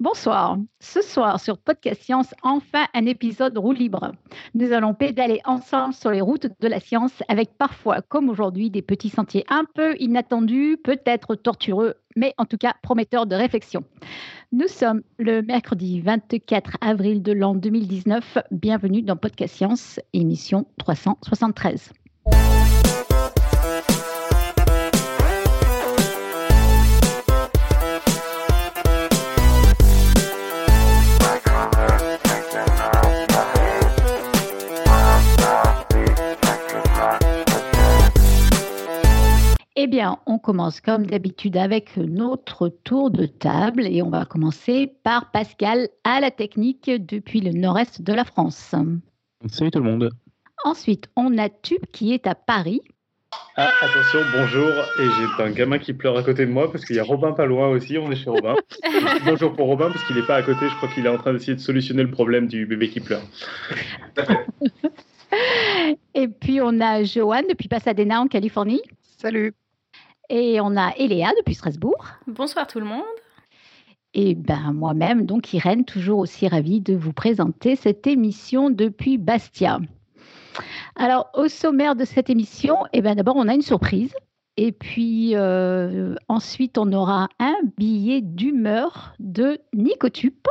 Bonsoir. Ce soir sur Podcast Science, enfin un épisode roue libre. Nous allons pédaler ensemble sur les routes de la science avec parfois, comme aujourd'hui, des petits sentiers un peu inattendus, peut-être tortureux, mais en tout cas prometteurs de réflexion. Nous sommes le mercredi 24 avril de l'an 2019. Bienvenue dans Podcast Science, émission 373. Eh bien, on commence comme d'habitude avec notre tour de table et on va commencer par Pascal à la technique depuis le nord-est de la France. Salut tout le monde. Ensuite, on a Tube qui est à Paris. Ah, attention, bonjour. Et j'ai un gamin qui pleure à côté de moi parce qu'il y a Robin pas loin aussi. On est chez Robin. bonjour pour Robin parce qu'il n'est pas à côté. Je crois qu'il est en train d'essayer de solutionner le problème du bébé qui pleure. Et puis, on a Joanne depuis Pasadena en Californie. Salut. Et on a Eléa depuis Strasbourg. Bonsoir tout le monde. Et ben moi-même, donc Irène, toujours aussi ravie de vous présenter cette émission depuis Bastia. Alors, au sommaire de cette émission, eh ben d'abord, on a une surprise. Et puis euh, ensuite, on aura un billet d'humeur de Nicotup.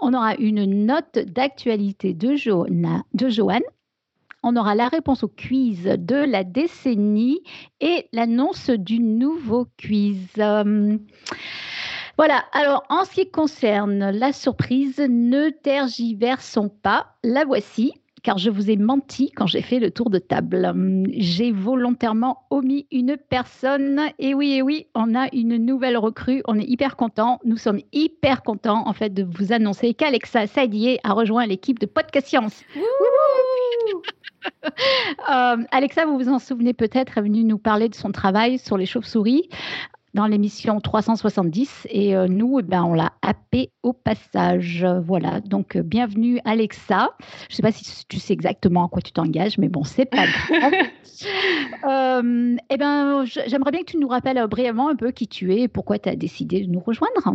On aura une note d'actualité de, de Joanne on aura la réponse au quiz de la décennie et l'annonce du nouveau quiz. Euh, voilà, alors en ce qui concerne la surprise, ne tergiversons pas, la voici car je vous ai menti quand j'ai fait le tour de table. J'ai volontairement omis une personne. Et oui, et oui, on a une nouvelle recrue. On est hyper content. Nous sommes hyper contents en fait de vous annoncer qu'Alexa Sadier a rejoint l'équipe de Podcast Science. Euh, Alexa, vous vous en souvenez peut-être, est venue nous parler de son travail sur les chauves-souris dans l'émission 370 et euh, nous, eh ben, on l'a happé au passage. Voilà, donc euh, bienvenue Alexa. Je ne sais pas si tu sais exactement à quoi tu t'engages, mais bon, c'est pas grave. eh ben, j'aimerais bien que tu nous rappelles brièvement un peu qui tu es et pourquoi tu as décidé de nous rejoindre.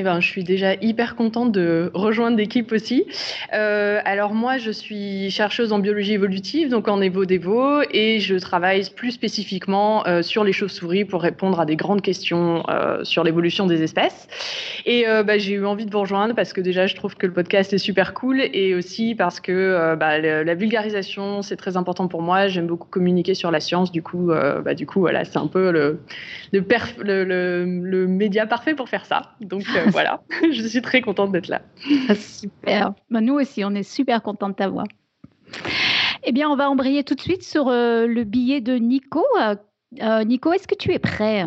Eh ben, je suis déjà hyper contente de rejoindre l'équipe aussi. Euh, alors moi, je suis chercheuse en biologie évolutive, donc en évo-dévo, et je travaille plus spécifiquement euh, sur les chauves-souris pour répondre à des grandes questions euh, sur l'évolution des espèces. Et bah, j'ai eu envie de vous rejoindre parce que déjà, je trouve que le podcast est super cool, et aussi parce que bah, la vulgarisation, c'est très important pour moi. J'aime beaucoup communiquer sur la science, du coup, bah, du coup voilà, c'est un peu le, le, média parfait pour faire ça. Donc voilà, je suis très contente d'être là. Super. Bah, nous aussi, on est super contents de t'avoir. Eh bien, on va embrayer tout de suite sur euh, le billet de Nico. Euh, euh, Nico, est-ce que tu es prêt?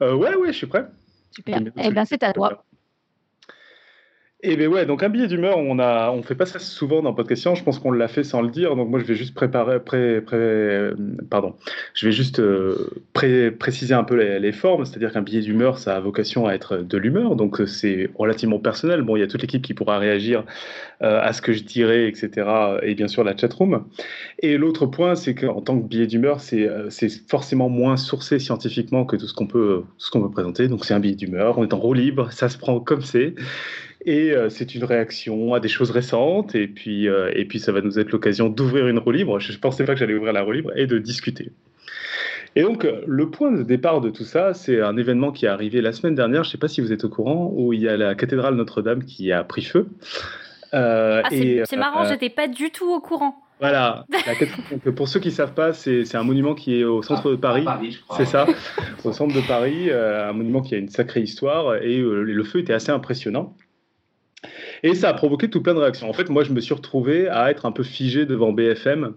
Ouais, ouais, je suis prêt. Super. Eh bien, c'est à toi. Eh bien ouais, donc un billet d'humeur, on a, on fait pas ça souvent dans Podcast Science, je pense qu'on l'a fait sans le dire, donc moi je vais juste préparer, pré, pré, pardon, je vais juste euh, pré, préciser un peu les, formes, c'est-à-dire qu'un billet d'humeur, ça a vocation à être de l'humeur, donc euh, c'est relativement personnel, bon il y a toute l'équipe qui pourra réagir euh, à ce que je dirai, etc., et bien sûr la chatroom. Et l'autre point, c'est qu'en tant que billet d'humeur, c'est forcément moins sourcé scientifiquement que tout ce qu'on peut, ce qu'on peut présenter, donc c'est un billet d'humeur, on est en roue libre, ça se prend comme c'est, et euh, c'est une réaction à des choses récentes. Et puis, euh, et puis ça va nous être l'occasion d'ouvrir une roue libre. Je ne pensais pas que j'allais ouvrir la roue libre et de discuter. Et donc, euh, le point de départ de tout ça, c'est un événement qui est arrivé la semaine dernière. Je ne sais pas si vous êtes au courant, où il y a la cathédrale Notre-Dame qui a pris feu. Ah, c'est marrant, je n'étais pas du tout au courant. Voilà. pour ceux qui ne savent pas, c'est un monument qui est au centre de Paris. c'est ça, au centre de Paris, un monument qui a une sacrée histoire et le feu était assez impressionnant. Et ça a provoqué tout plein de réactions. En fait, moi, je me suis retrouvé à être un peu figé devant BFM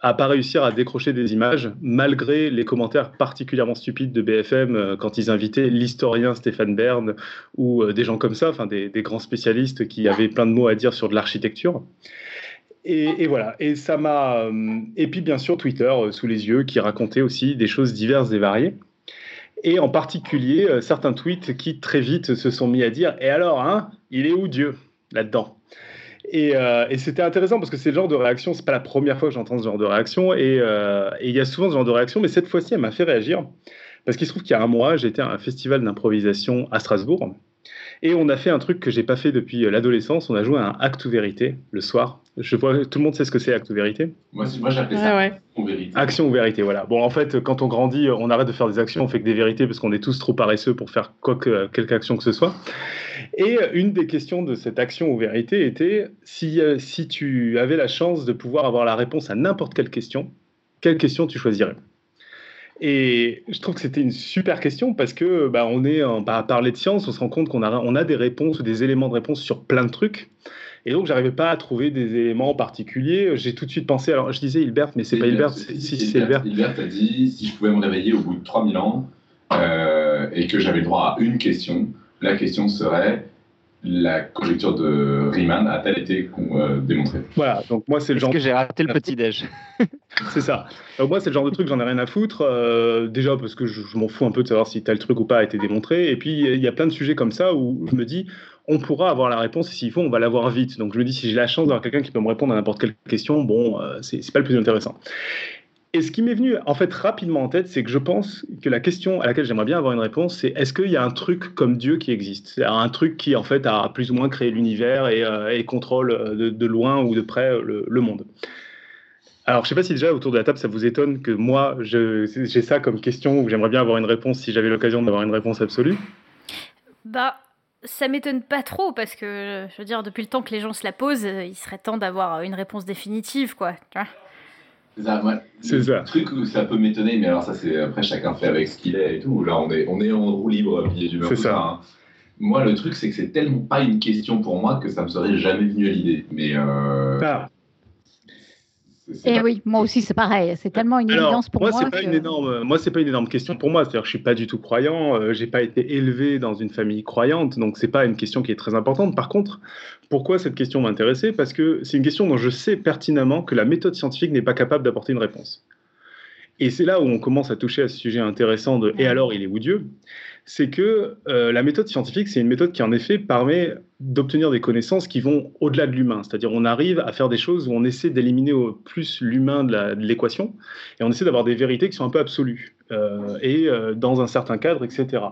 à pas réussir à décrocher des images, malgré les commentaires particulièrement stupides de BFM euh, quand ils invitaient l'historien Stéphane Bern ou euh, des gens comme ça, enfin des, grands spécialistes qui avaient plein de mots à dire sur de l'architecture. Et, voilà, et ça m'a. Euh, et puis bien sûr Twitter sous les yeux qui racontait aussi des choses diverses et variées. Et en particulier certains tweets qui très vite se sont mis à dire Et alors, hein, il est où Dieu? Là-dedans euh, et, c'était intéressant parce que c'est le genre de réaction, c'est pas la première fois que j'entends ce genre de réaction, euh, et, il y a souvent ce genre de réaction, mais cette fois-ci, elle m'a fait réagir. Parce qu'il se trouve qu'il y a un mois, j'étais à un festival d'improvisation à Strasbourg, et on a fait un truc que j'ai pas fait depuis euh, l'adolescence, on a joué à un acte ou vérité le soir. Je vois, tout le monde sait ce que c'est acte ou vérité Moi, moi j'appelle ça action ou vérité. Action ou vérité, voilà. Bon, en fait, quand on grandit, on arrête de faire des actions, on fait que des vérités parce qu'on est tous trop paresseux pour faire quoi que, quelque action que ce soit. Et une des questions de cette action ou vérité était si, euh, si tu avais la chance de pouvoir avoir la réponse à n'importe quelle question, quelle question tu choisirais? Et je trouve que c'était une super question parce que bah, on est bah, à parler de science, on se rend compte qu'on a, on a des réponses ou des éléments de réponse sur plein de trucs. Et donc, j'arrivais pas à trouver des éléments particuliers. J'ai tout de suite pensé, alors je disais Hilbert, mais c'est pas Hilbert, si, c'est Hilbert. Hilbert a dit si je pouvais me réveiller au bout de 3000 ans euh, et que j'avais le droit à une question, la question serait la conjecture de Riemann a-t-elle été euh, démontrée? Voilà, donc moi c'est le genre. que j'ai raté le petit déj C'est ça. moi c'est le genre de truc j'en ai rien à foutre. Euh, déjà parce que je, m'en fous un peu de savoir si tel truc ou pas a été démontré. Et puis il y a plein de sujets comme ça où je me dis on pourra avoir la réponse et s'il faut on va l'avoir vite. Donc je me dis si j'ai la chance d'avoir quelqu'un qui peut me répondre à n'importe quelle question, bon euh, c'est pas le plus intéressant. Et ce qui m'est venu en fait rapidement en tête, c'est que je pense que la question à laquelle j'aimerais bien avoir une réponse, c'est est-ce qu'il y a un truc comme Dieu qui existe? Un truc qui en fait a plus ou moins créé l'univers et, euh, contrôle euh, de, loin ou de près euh, le, monde. Alors je sais pas si déjà autour de la table ça vous étonne que moi j'ai ça comme question où j'aimerais bien avoir une réponse si j'avais l'occasion d'avoir une réponse absolue. Bah ça m'étonne pas trop parce que je veux dire depuis le temps que les gens se la posent, il serait temps d'avoir une réponse définitive quoi. C'est ça. Le truc où ça peut m'étonner, mais alors ça, c'est après chacun fait avec ce qu'il est et tout. Là, on est, on est en roue libre, billet du C'est ça. Hein. Moi, le truc, c'est que c'est tellement pas une question pour moi que ça me serait jamais venu à l'idée. Mais. Euh... Ah. Et eh oui, moi aussi c'est pareil. C'est tellement une évidence pour moi. Moi, c'est pas une énorme. Moi, c'est pas une énorme question pour moi. C'est-à-dire, je suis pas du tout croyant. Euh, j'ai pas été élevé dans une famille croyante, donc c'est pas une question qui est très importante. Par contre, pourquoi cette question m'intéressait Parce que c'est une question dont je sais pertinemment que la méthode scientifique n'est pas capable d'apporter une réponse. Et c'est là où on commence à toucher à ce sujet intéressant de et alors il est où Dieu? C'est que euh, la méthode scientifique, c'est une méthode qui en effet permet d'obtenir des connaissances qui vont au-delà de l'humain. C'est-à-dire on arrive à faire des choses où on essaie d'éliminer au plus l'humain de l'équation et on essaie d'avoir des vérités qui sont un peu absolues euh, et euh, dans un certain cadre, etc.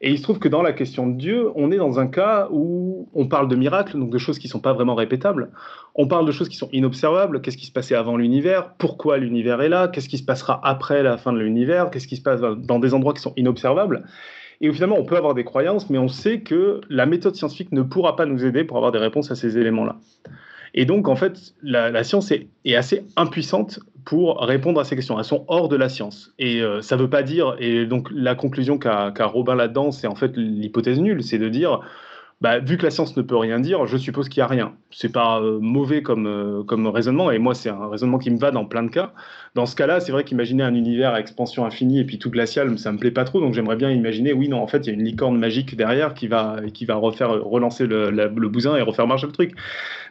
Et il se trouve que dans la question de Dieu, on est dans un cas où on parle de miracles, donc de choses qui ne sont pas vraiment répétables. On parle de choses qui sont inobservables. Qu'est-ce qui se passait avant l'univers? Pourquoi l'univers est là? Qu'est-ce qui se passera après la fin de l'univers? Qu'est-ce qui se passe dans des endroits qui sont inobservables? Et finalement, on peut avoir des croyances, mais on sait que la méthode scientifique ne pourra pas nous aider pour avoir des réponses à ces éléments-là. Et donc, en fait, la, science est, assez impuissante pour répondre à ces questions. Elles sont hors de la science. Et euh, ça ne veut pas dire, et donc la conclusion qu'a Robin là-dedans, c'est en fait l'hypothèse nulle, c'est de dire bah, vu que la science ne peut rien dire, je suppose qu'il n'y a rien. C'est pas euh, mauvais comme, euh, comme raisonnement, et moi, c'est un raisonnement qui me va dans plein de cas. Dans ce cas-là, c'est vrai qu'imaginer un univers à expansion infinie et puis tout glacial, ça me plaît pas trop, donc j'aimerais bien imaginer, oui, non, en fait, il y a une licorne magique derrière qui va, qui va refaire, relancer le, le bousin et refaire marcher le truc.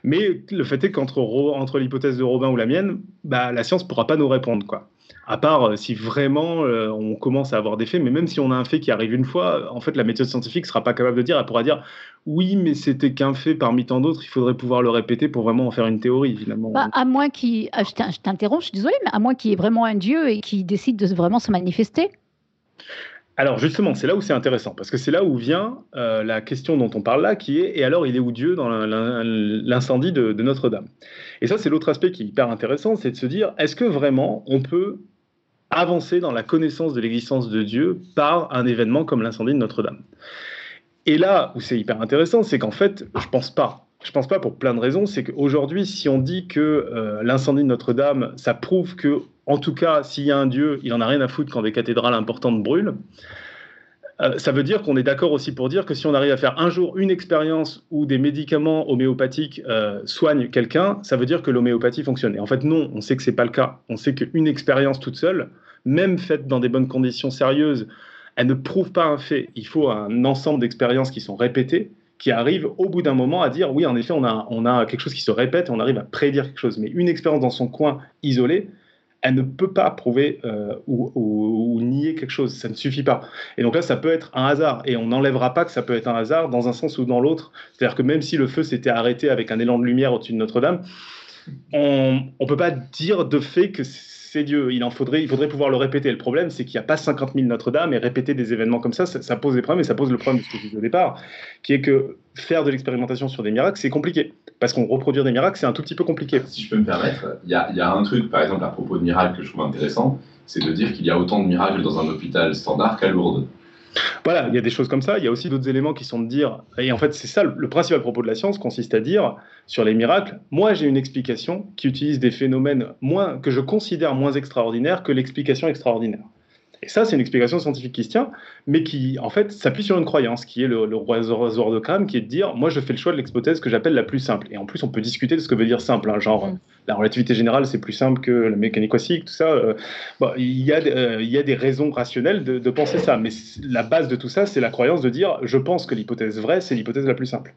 Mais le fait est qu'entre entre l'hypothèse de Robin ou la mienne, bah, la science pourra pas nous répondre, quoi à part euh, si vraiment euh, on commence à avoir des faits, mais même si on a un fait qui arrive une fois, en fait, la méthode scientifique sera pas capable de dire, elle pourra dire oui, mais c'était qu'un fait parmi tant d'autres, il faudrait pouvoir le répéter pour vraiment en faire une théorie, finalement. Bah, à moins qu'il, ah, je t'interromps, je suis désolée, mais à moins qu'il y ait vraiment un Dieu et qu'il décide de vraiment se manifester. Alors justement, c'est là où c'est intéressant, parce que c'est là où vient euh, la question dont on parle là, qui est, et alors il est où Dieu dans l'incendie de Notre-Dame? Et ça, c'est l'autre aspect qui est hyper intéressant, c'est de se dire, est-ce que vraiment on peut avancer dans la connaissance de l'existence de Dieu par un événement comme l'incendie de Notre-Dame. Et là où c'est hyper intéressant, c'est qu'en fait, je pense pas. Je pense pas pour plein de raisons. C'est qu'aujourd'hui, si on dit que euh, l'incendie de Notre-Dame, ça prouve que, en tout cas, s'il y a un Dieu, il en a rien à foutre quand des cathédrales importantes brûlent. euh, ça veut dire qu'on est d'accord aussi pour dire que si on arrive à faire un jour une expérience où des médicaments homéopathiques euh, soignent quelqu'un, ça veut dire que l'homéopathie fonctionne. Et en fait, non, on sait que c'est pas le cas. On sait qu'une expérience toute seule, même faite dans des bonnes conditions sérieuses, elle ne prouve pas un fait. Il faut un ensemble d'expériences qui sont répétées, qui arrivent au bout d'un moment à dire oui, en effet, on a, on a quelque chose qui se répète on arrive à prédire quelque chose. Mais une expérience dans son coin isolée, elle ne peut pas prouver euh, ou, nier quelque chose. Ça ne suffit pas. Et donc là, ça peut être un hasard. Et on n'enlèvera pas que ça peut être un hasard dans un sens ou dans l'autre. C'est-à-dire que même si le feu s'était arrêté avec un élan de lumière au-dessus de Notre-Dame, on ne peut pas dire de fait que c'est Dieu. Il en faudrait, il faudrait pouvoir le répéter. Le problème, c'est qu'il n'y a pas 50 000 Notre-Dame et répéter des événements comme ça, ça, pose des problèmes et ça pose le problème de ce que je disais au départ, qui est que faire de l'expérimentation sur des miracles, c'est compliqué. Parce qu'on reproduire des miracles, c'est un tout petit peu compliqué. Si je peux me permettre, il y y a, un truc, par exemple, à propos de miracles que je trouve intéressant, c'est de dire qu'il y a autant de miracles dans un hôpital standard qu'à Lourdes. Voilà, il y a des choses comme ça. Il y a aussi d'autres éléments qui sont de dire, et en fait, c'est ça le principal propos de la science consiste à dire sur les miracles. Moi, j'ai une explication qui utilise des phénomènes moins que je considère moins extraordinaires que l'explication extraordinaire. Et ça, c'est une explication scientifique qui se tient, mais qui, en fait, s'appuie sur une croyance, qui est le, le rasoir de crâne, qui est de dire, moi, je fais le choix de l'hypothèse que j'appelle la plus simple. Et en plus, on peut discuter de ce que veut dire simple, hein, genre, mm. la relativité générale, c'est plus simple que la mécanique quantique, tout ça. Euh, il, y a, euh, il y a des raisons rationnelles de, de penser ça, mais la base de tout ça, c'est la croyance de dire, je pense que l'hypothèse vraie, c'est l'hypothèse la plus simple.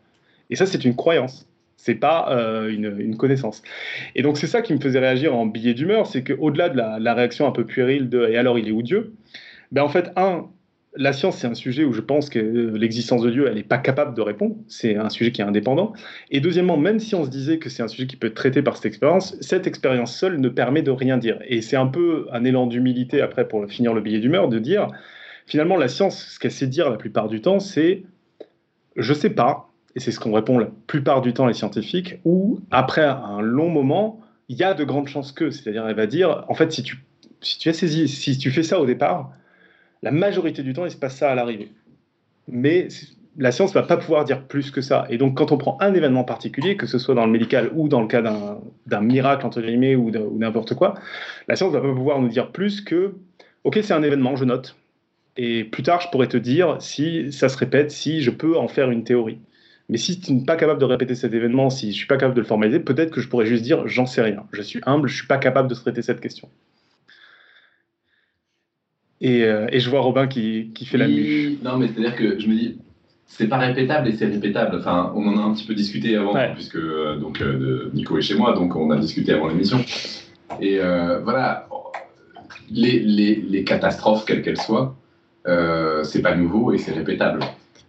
Et ça, c'est une croyance c'est pas euh, une, connaissance. Et donc c'est ça qui me faisait réagir en billet d'humeur, c'est qu'au-delà de la, réaction un peu puérile de et alors il est où Dieu ben en fait un la science, c'est un sujet où je pense que l'existence de Dieu, elle n'est pas capable de répondre. C'est un sujet qui est indépendant. Et deuxièmement, même si on se disait que c'est un sujet qui peut être traité par cette expérience, cette expérience seule ne permet de rien dire. Et c'est un peu un élan d'humilité, après, pour finir le billet d'humeur, de dire, finalement, la science, ce qu'elle sait dire la plupart du temps, c'est je sais pas, et c'est ce qu'on répond la plupart du temps les scientifiques, où après un long moment, il y a de grandes chances que, c'est-à-dire elle va dire, en fait, si tu, si tu fais ça au départ, la majorité du temps, il se passe ça à l'arrivée. Mais la science ne va pas pouvoir dire plus que ça. Et donc, quand on prend un événement particulier, que ce soit dans le médical ou dans le cas d'un miracle, entre guillemets, ou n'importe quoi, la science ne va pas pouvoir nous dire plus que, OK, c'est un événement, je note. Et plus tard, je pourrais te dire si ça se répète, si je peux en faire une théorie. Mais si tu n'es pas capable de répéter cet événement, si je suis pas capable de le formaliser, peut-être que je pourrais juste dire j'en sais rien. Je suis humble, je suis pas capable de traiter cette question. Et, euh, et je vois Robin qui, qui fait la mue. Non, mais c'est-à-dire que je me dis, c'est pas répétable et c'est répétable. Enfin, on en a un petit peu discuté avant, puisque euh, donc euh, Nico est chez moi, donc on a discuté avant l'émission. Et voilà, les, les, les, catastrophes, quelles qu'elles soient, c'est pas nouveau et c'est répétable.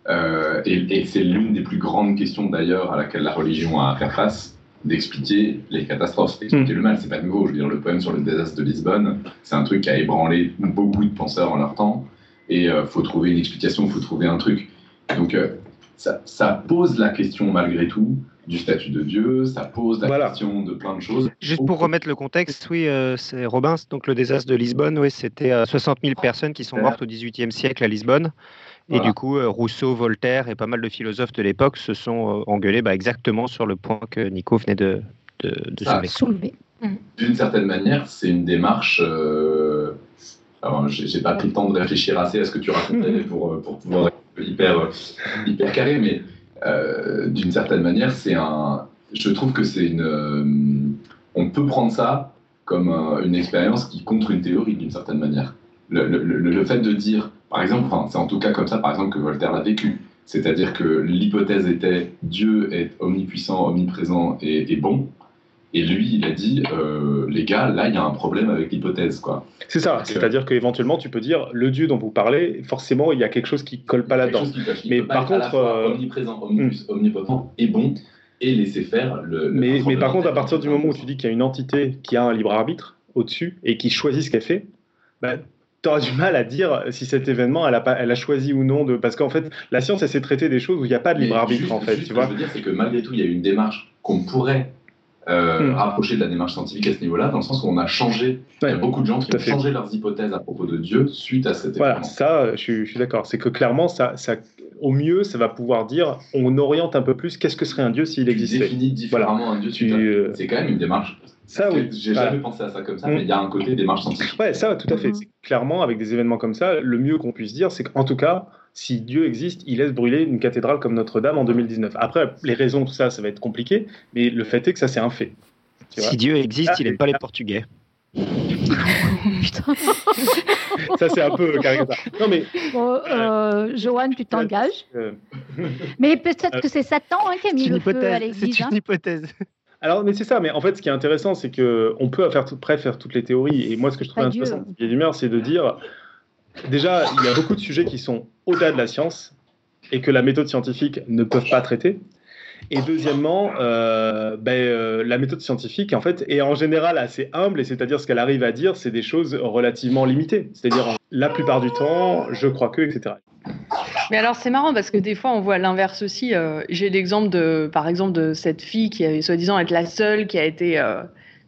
Euh, et, c'est l'une des plus grandes questions d'ailleurs à laquelle la religion a à faire face, d'expliquer les catastrophes, d'expliquer hmm. le mal. C'est pas nouveau. Je veux dire, le poème sur le désastre de Lisbonne, c'est un truc qui a ébranlé beaucoup de penseurs en leur temps. Et il euh, faut trouver une explication, il faut trouver un truc. Donc euh, ça, ça, pose la question malgré tout du statut de Dieu, ça pose la question de plein de choses. Juste pour remettre le contexte, oui, c'est Robin, donc le désastre de Lisbonne, oui, c'était 60 000 personnes qui sont mortes au XVIIIe siècle à Lisbonne. Et du coup, euh, Rousseau, Voltaire et pas mal de philosophes de l'époque se sont euh, engueulés bah, exactement sur le point que Nico venait de, de, soulever. Mm. D'une certaine manière, c'est une démarche. Euh... Alors, j'ai pas pris le temps de réfléchir assez à ce que tu racontais mm. pour, pour pouvoir être hyper, hyper carré, mais euh, d'une certaine manière, c'est un. Je trouve que c'est une. on peut prendre ça comme une expérience qui contre une théorie d'une certaine manière. Le, le, le, fait de dire par exemple, enfin, c'est en tout cas comme ça, par exemple, que Voltaire l'a vécu. C'est-à-dire que l'hypothèse était Dieu est omnipuissant, omniprésent et, bon. Et lui, il a dit, euh, les gars, là, il y a un problème avec l'hypothèse, quoi. C'est ça. C'est-à-dire qu'éventuellement, tu peux dire, le Dieu dont vous parlez, forcément, il y a quelque chose qui colle pas là-dedans. Mais par contre, euh, omniprésent, hmm. omnipotent et bon, et laisser faire le. mais, mais par contre, à partir du moment où tu dis qu'il y a une entité qui a un libre arbitre au-dessus et qui choisit ce qu'elle fait, bah, tu auras du mal à dire si cet événement, elle a, pas, elle a choisi ou non de. Parce qu'en fait, la science, elle sait traiter des choses où il n'y a pas de libre arbitre, en fait. tu vois ce que je veux dire, c'est que malgré tout, il y a une démarche qu'on pourrait euh, hmm. rapprocher de la démarche scientifique à ce niveau-là, dans le sens où on a changé. il y a beaucoup de gens qui ont changé leurs hypothèses à propos de Dieu suite à cet événement. Voilà, ça, je suis, d'accord. C'est que clairement, ça, ça, au mieux, ça va pouvoir dire on oriente un peu plus qu'est-ce que serait un Dieu s'il existait. Tu définis différemment un Dieu. Euh, c'est quand même une démarche Ça, oui. J'ai jamais pensé à ça comme ça, mm. mais il y a un côté démarche scientifique. Ouais, ça, tout à fait. Mm-hmm. Clairement, avec des événements comme ça, le mieux qu'on puisse dire, c'est qu'en tout cas, si Dieu existe, il laisse brûler une cathédrale comme Notre-Dame en 2019. Après, les raisons, tout ça, ça va être compliqué, mais le fait est que ça, c'est un fait. Si Dieu existe, il n'aime pas les Portugais. ça, c'est un peu caricatural. Non, mais. Euh, Johan, tu t'engages. Mais peut-être que c'est Satan hein, qui a mis le feu à l'église. C'est une hein. Alors, mais c'est ça. Mais en fait, ce qui est intéressant, c'est que on peut faire tout, faire toutes les théories. Et moi, ce que je trouve intéressant, d'humeur, c'est de dire déjà, il y a beaucoup de sujets qui sont au-delà de la science et que la méthode scientifique ne peut pas traiter. Et deuxièmement, euh, ben, euh, la méthode scientifique, en fait, est en général assez humble, et c'est-à-dire ce qu'elle arrive à dire, c'est des choses relativement limitées. C'est-à-dire, la plupart du temps, je crois que, etc. Mais alors c'est marrant parce que des fois on voit l'inverse aussi. Euh, j'ai l'exemple de, par exemple, de cette fille qui avait soi-disant être la seule qui a été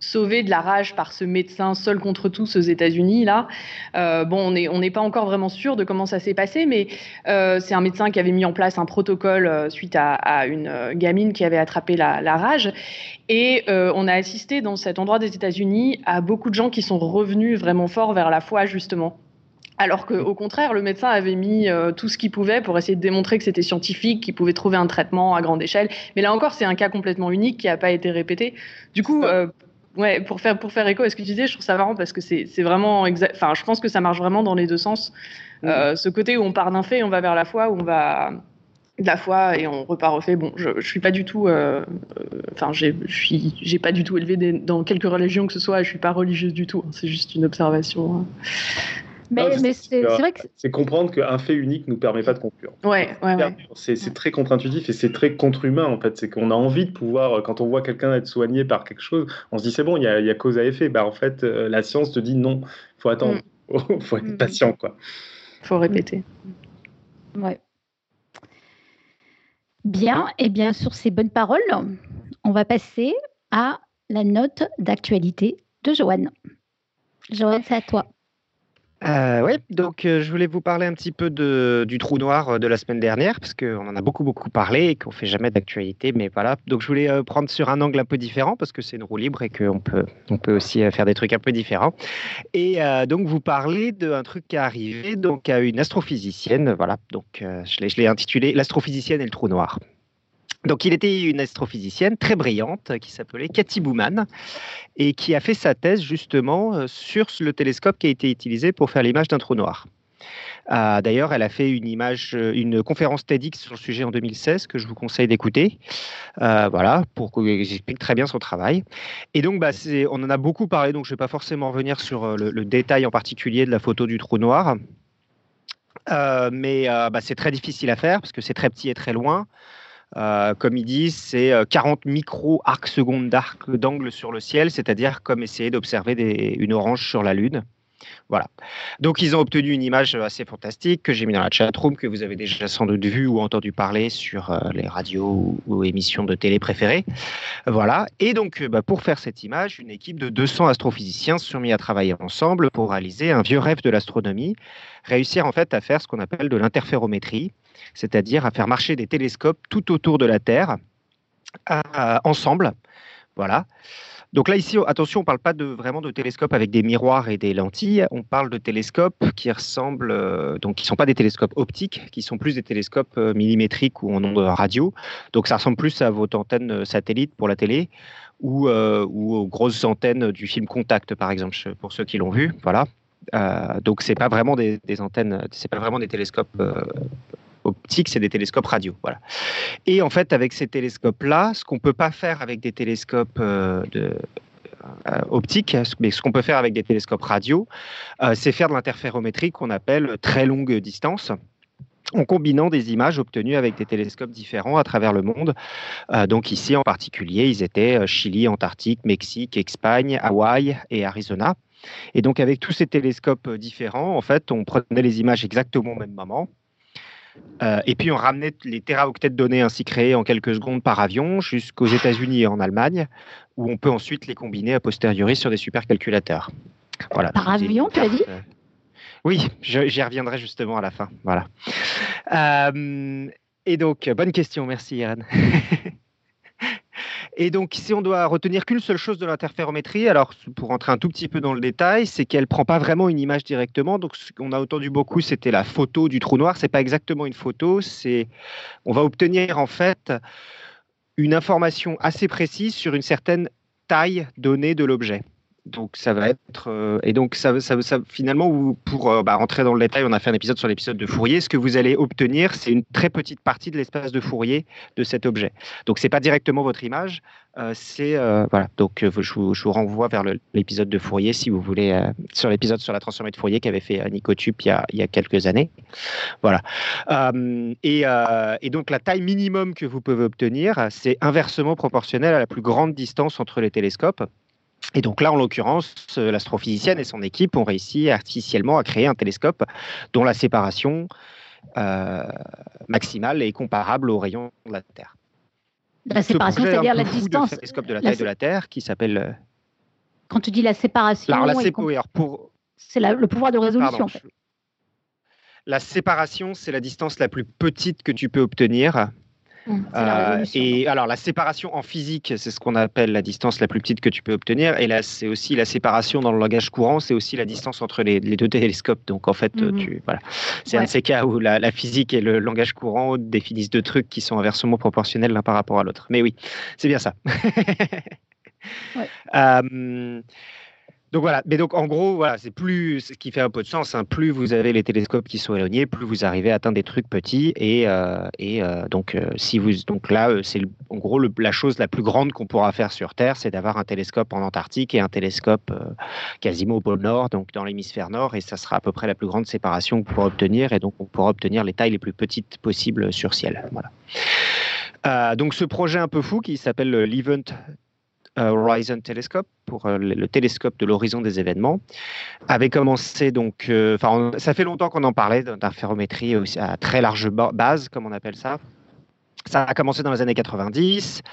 sauvé de la rage par ce médecin seul contre tous aux États-Unis. Là, euh, bon, on n'est on pas encore vraiment sûr de comment ça s'est passé, mais euh, c'est un médecin qui avait mis en place un protocole euh, suite à, une gamine qui avait attrapé la, la rage. Et on a assisté dans cet endroit des États-Unis à beaucoup de gens qui sont revenus vraiment fort vers la foi, justement. Alors qu'au contraire, le médecin avait mis tout ce qu'il pouvait pour essayer de démontrer que c'était scientifique, qu'il pouvait trouver un traitement à grande échelle. Mais là encore, c'est un cas complètement unique qui n'a pas été répété. Du coup, ouais, pour faire, pour faire écho à ce que tu disais, je trouve ça marrant parce que c'est vraiment. Enfin, je pense que ça marche vraiment dans les deux sens. Mm. Euh, ce côté où on part d'un fait, on va vers la foi, où on va de la foi et on repart au fait. Bon, je, je suis pas du tout. Euh, euh, enfin, je suis, j'ai pas du tout élevé dans quelque religion que ce soit. Je suis pas religieuse du tout. Hein. c'est juste une observation. Hein. Mais, c'est vrai que. C'est comprendre qu'un fait unique ne nous permet pas de conclure. Ouais, ouais, ouais. C'est très contre-intuitif et c'est très contre-humain, en fait. C'est qu'on a envie de pouvoir, quand on voit quelqu'un être soigné par quelque chose, on se dit c'est bon, il y, a, cause à effet. Bah, en fait, euh, la science te dit non, il faut attendre, il mm. faut être mm. patient, quoi. faut répéter. Ouais. Bien, et bien sur ces bonnes paroles, on va passer à la note d'actualité de Joanne. Joanne, c'est à toi. Euh, oui, donc euh, je voulais vous parler un petit peu de, du trou noir euh, de la semaine dernière, parce qu'on en a beaucoup, beaucoup parlé et qu'on fait jamais d'actualité, mais voilà. Donc je voulais prendre sur un angle un peu différent, parce que c'est une roue libre et qu'on peut, on peut aussi faire des trucs un peu différents. Et donc vous parler d'un truc qui est arrivé donc, à une astrophysicienne, voilà. Donc je l'ai intitulé L'astrophysicienne et le trou noir. Donc, il était une astrophysicienne très brillante qui s'appelait Cathy Bouman et qui a fait sa thèse justement euh, sur le télescope qui a été utilisé pour faire l'image d'un trou noir. Euh, d'ailleurs, elle a fait une image, euh, une conférence TEDx sur le sujet en 2016 que je vous conseille d'écouter. voilà, pour qu'elle explique très bien son travail. Et donc, bah, on en a beaucoup parlé, donc je ne vais pas forcément revenir sur le, détail en particulier de la photo du trou noir. mais bah, c'est très difficile à faire parce que c'est très petit et très loin. Euh, comme ils disent, c'est 40 micro-arcs secondes d'angle sur le ciel, c'est-à-dire comme essayer d'observer une orange sur la Lune. Voilà. Donc ils ont obtenu une image assez fantastique que j'ai mis dans la chatroom, que vous avez déjà sans doute vu ou entendu parler sur euh, les radios ou, émissions de télé préférées. Voilà. Et donc bah, pour faire cette image, une équipe de 200 astrophysiciens se sont mis à travailler ensemble pour réaliser un vieux rêve de l'astronomie, réussir en fait à faire ce qu'on appelle de l'interférométrie c'est-à-dire à faire marcher des télescopes tout autour de la Terre ensemble. Voilà. Donc là, ici, attention, on ne parle pas de, vraiment de télescopes avec des miroirs et des lentilles. On parle de télescopes qui ressemblent, euh, donc qui ne sont pas des télescopes optiques, qui sont plus des télescopes euh, millimétriques ou en ondes radio. Donc ça ressemble plus à votre antenne satellite pour la télé ou, euh, ou aux grosses antennes du film Contact, par exemple, pour ceux qui l'ont vu. Voilà. donc c'est pas vraiment des antennes, c'est pas vraiment des télescopes optique, c'est des télescopes radio. Voilà. Et en fait, avec ces télescopes-là, ce qu'on ne peut pas faire avec des télescopes euh, euh, optiques, mais ce qu'on peut faire avec des télescopes radio, euh, c'est faire de l'interférométrie qu'on appelle très longue distance en combinant des images obtenues avec des télescopes différents à travers le monde. donc ici en particulier, ils étaient Chili, Antarctique, Mexique, Espagne, Hawaï et Arizona. Et donc avec tous ces télescopes différents, en fait, on prenait les images exactement au même moment. Euh, et puis on ramenait les téraoctets de données ainsi créés en quelques secondes par avion jusqu'aux États-Unis et en Allemagne, où on peut ensuite les combiner a posteriori sur des supercalculateurs. Voilà. Par avion, tu as dit? euh, Oui, j'y reviendrai justement à la fin. Voilà. Euh, et donc, bonne question, merci Irène. Et donc, si on doit retenir qu'une seule chose de l'interférométrie, alors pour rentrer un tout petit peu dans le détail, c'est qu'elle prend pas vraiment une image directement. Donc, ce qu'on a entendu beaucoup, c'était la photo du trou noir. C'est pas exactement une photo. C'est, on va obtenir en fait une information assez précise sur une certaine taille donnée de l'objet. Donc ça va être euh, et donc ça, ça, ça finalement pour euh, bah, rentrer dans le détail, on a fait un épisode sur l'épisode de Fourier. Ce que vous allez obtenir, c'est une très petite partie de l'espace de Fourier de cet objet. Donc c'est pas directement votre image, euh, c'est voilà. Donc je vous, renvoie vers l'épisode de Fourier si vous voulez sur l'épisode sur la transformée de Fourier qu'avait fait Nico Tup il y, a, il y a quelques années. Voilà. Et, et, donc la taille minimum que vous pouvez obtenir, c'est inversement proportionnel à la plus grande distance entre les télescopes. Et donc là, en l'occurrence, euh, l'astrophysicienne et son équipe ont réussi artificiellement à créer un télescope dont la séparation euh, maximale est comparable au rayon de la Terre. La séparation, c'est-à-dire la distance. Le télescope de la taille de la Terre qui s'appelle. Euh, Quand tu dis la séparation. Alors, la pour... C'est le pouvoir de résolution. La séparation, c'est la distance la plus petite que tu peux obtenir Mmh, euh, et alors la séparation en physique, c'est ce qu'on appelle la distance la plus petite que tu peux obtenir. Et là, c'est aussi la séparation dans le langage courant, c'est aussi la distance entre les, deux télescopes. Donc en fait, mmh tu, voilà. c'est un de ces cas où la, physique et le langage courant définissent deux trucs qui sont inversement proportionnels l'un par rapport à l'autre. Mais oui, c'est bien ça. ouais. euh, donc voilà, mais donc en gros, voilà, c'est plus ce qui fait un peu de sens. Hein. plus vous avez les télescopes qui sont éloignés, plus vous arrivez à atteindre des trucs petits. Et, euh, euh, donc, euh, si vous, donc là, c'est en gros la chose la plus grande qu'on pourra faire sur Terre, c'est d'avoir un télescope en Antarctique et un télescope quasiment au pôle Nord, donc dans l'hémisphère Nord, et ça sera à peu près la plus grande séparation qu'on pourra obtenir. Et donc, on pourra obtenir les tailles les plus petites possibles sur ciel. Voilà. donc, ce projet un peu fou qui s'appelle l'Event Horizon Telescope, pour euh, le télescope de l'horizon des événements, avait commencé donc, euh, enfin, ça fait longtemps qu'on en parlait d'interférométrie à très large base, comme on appelle ça. Ça a commencé dans les années 90.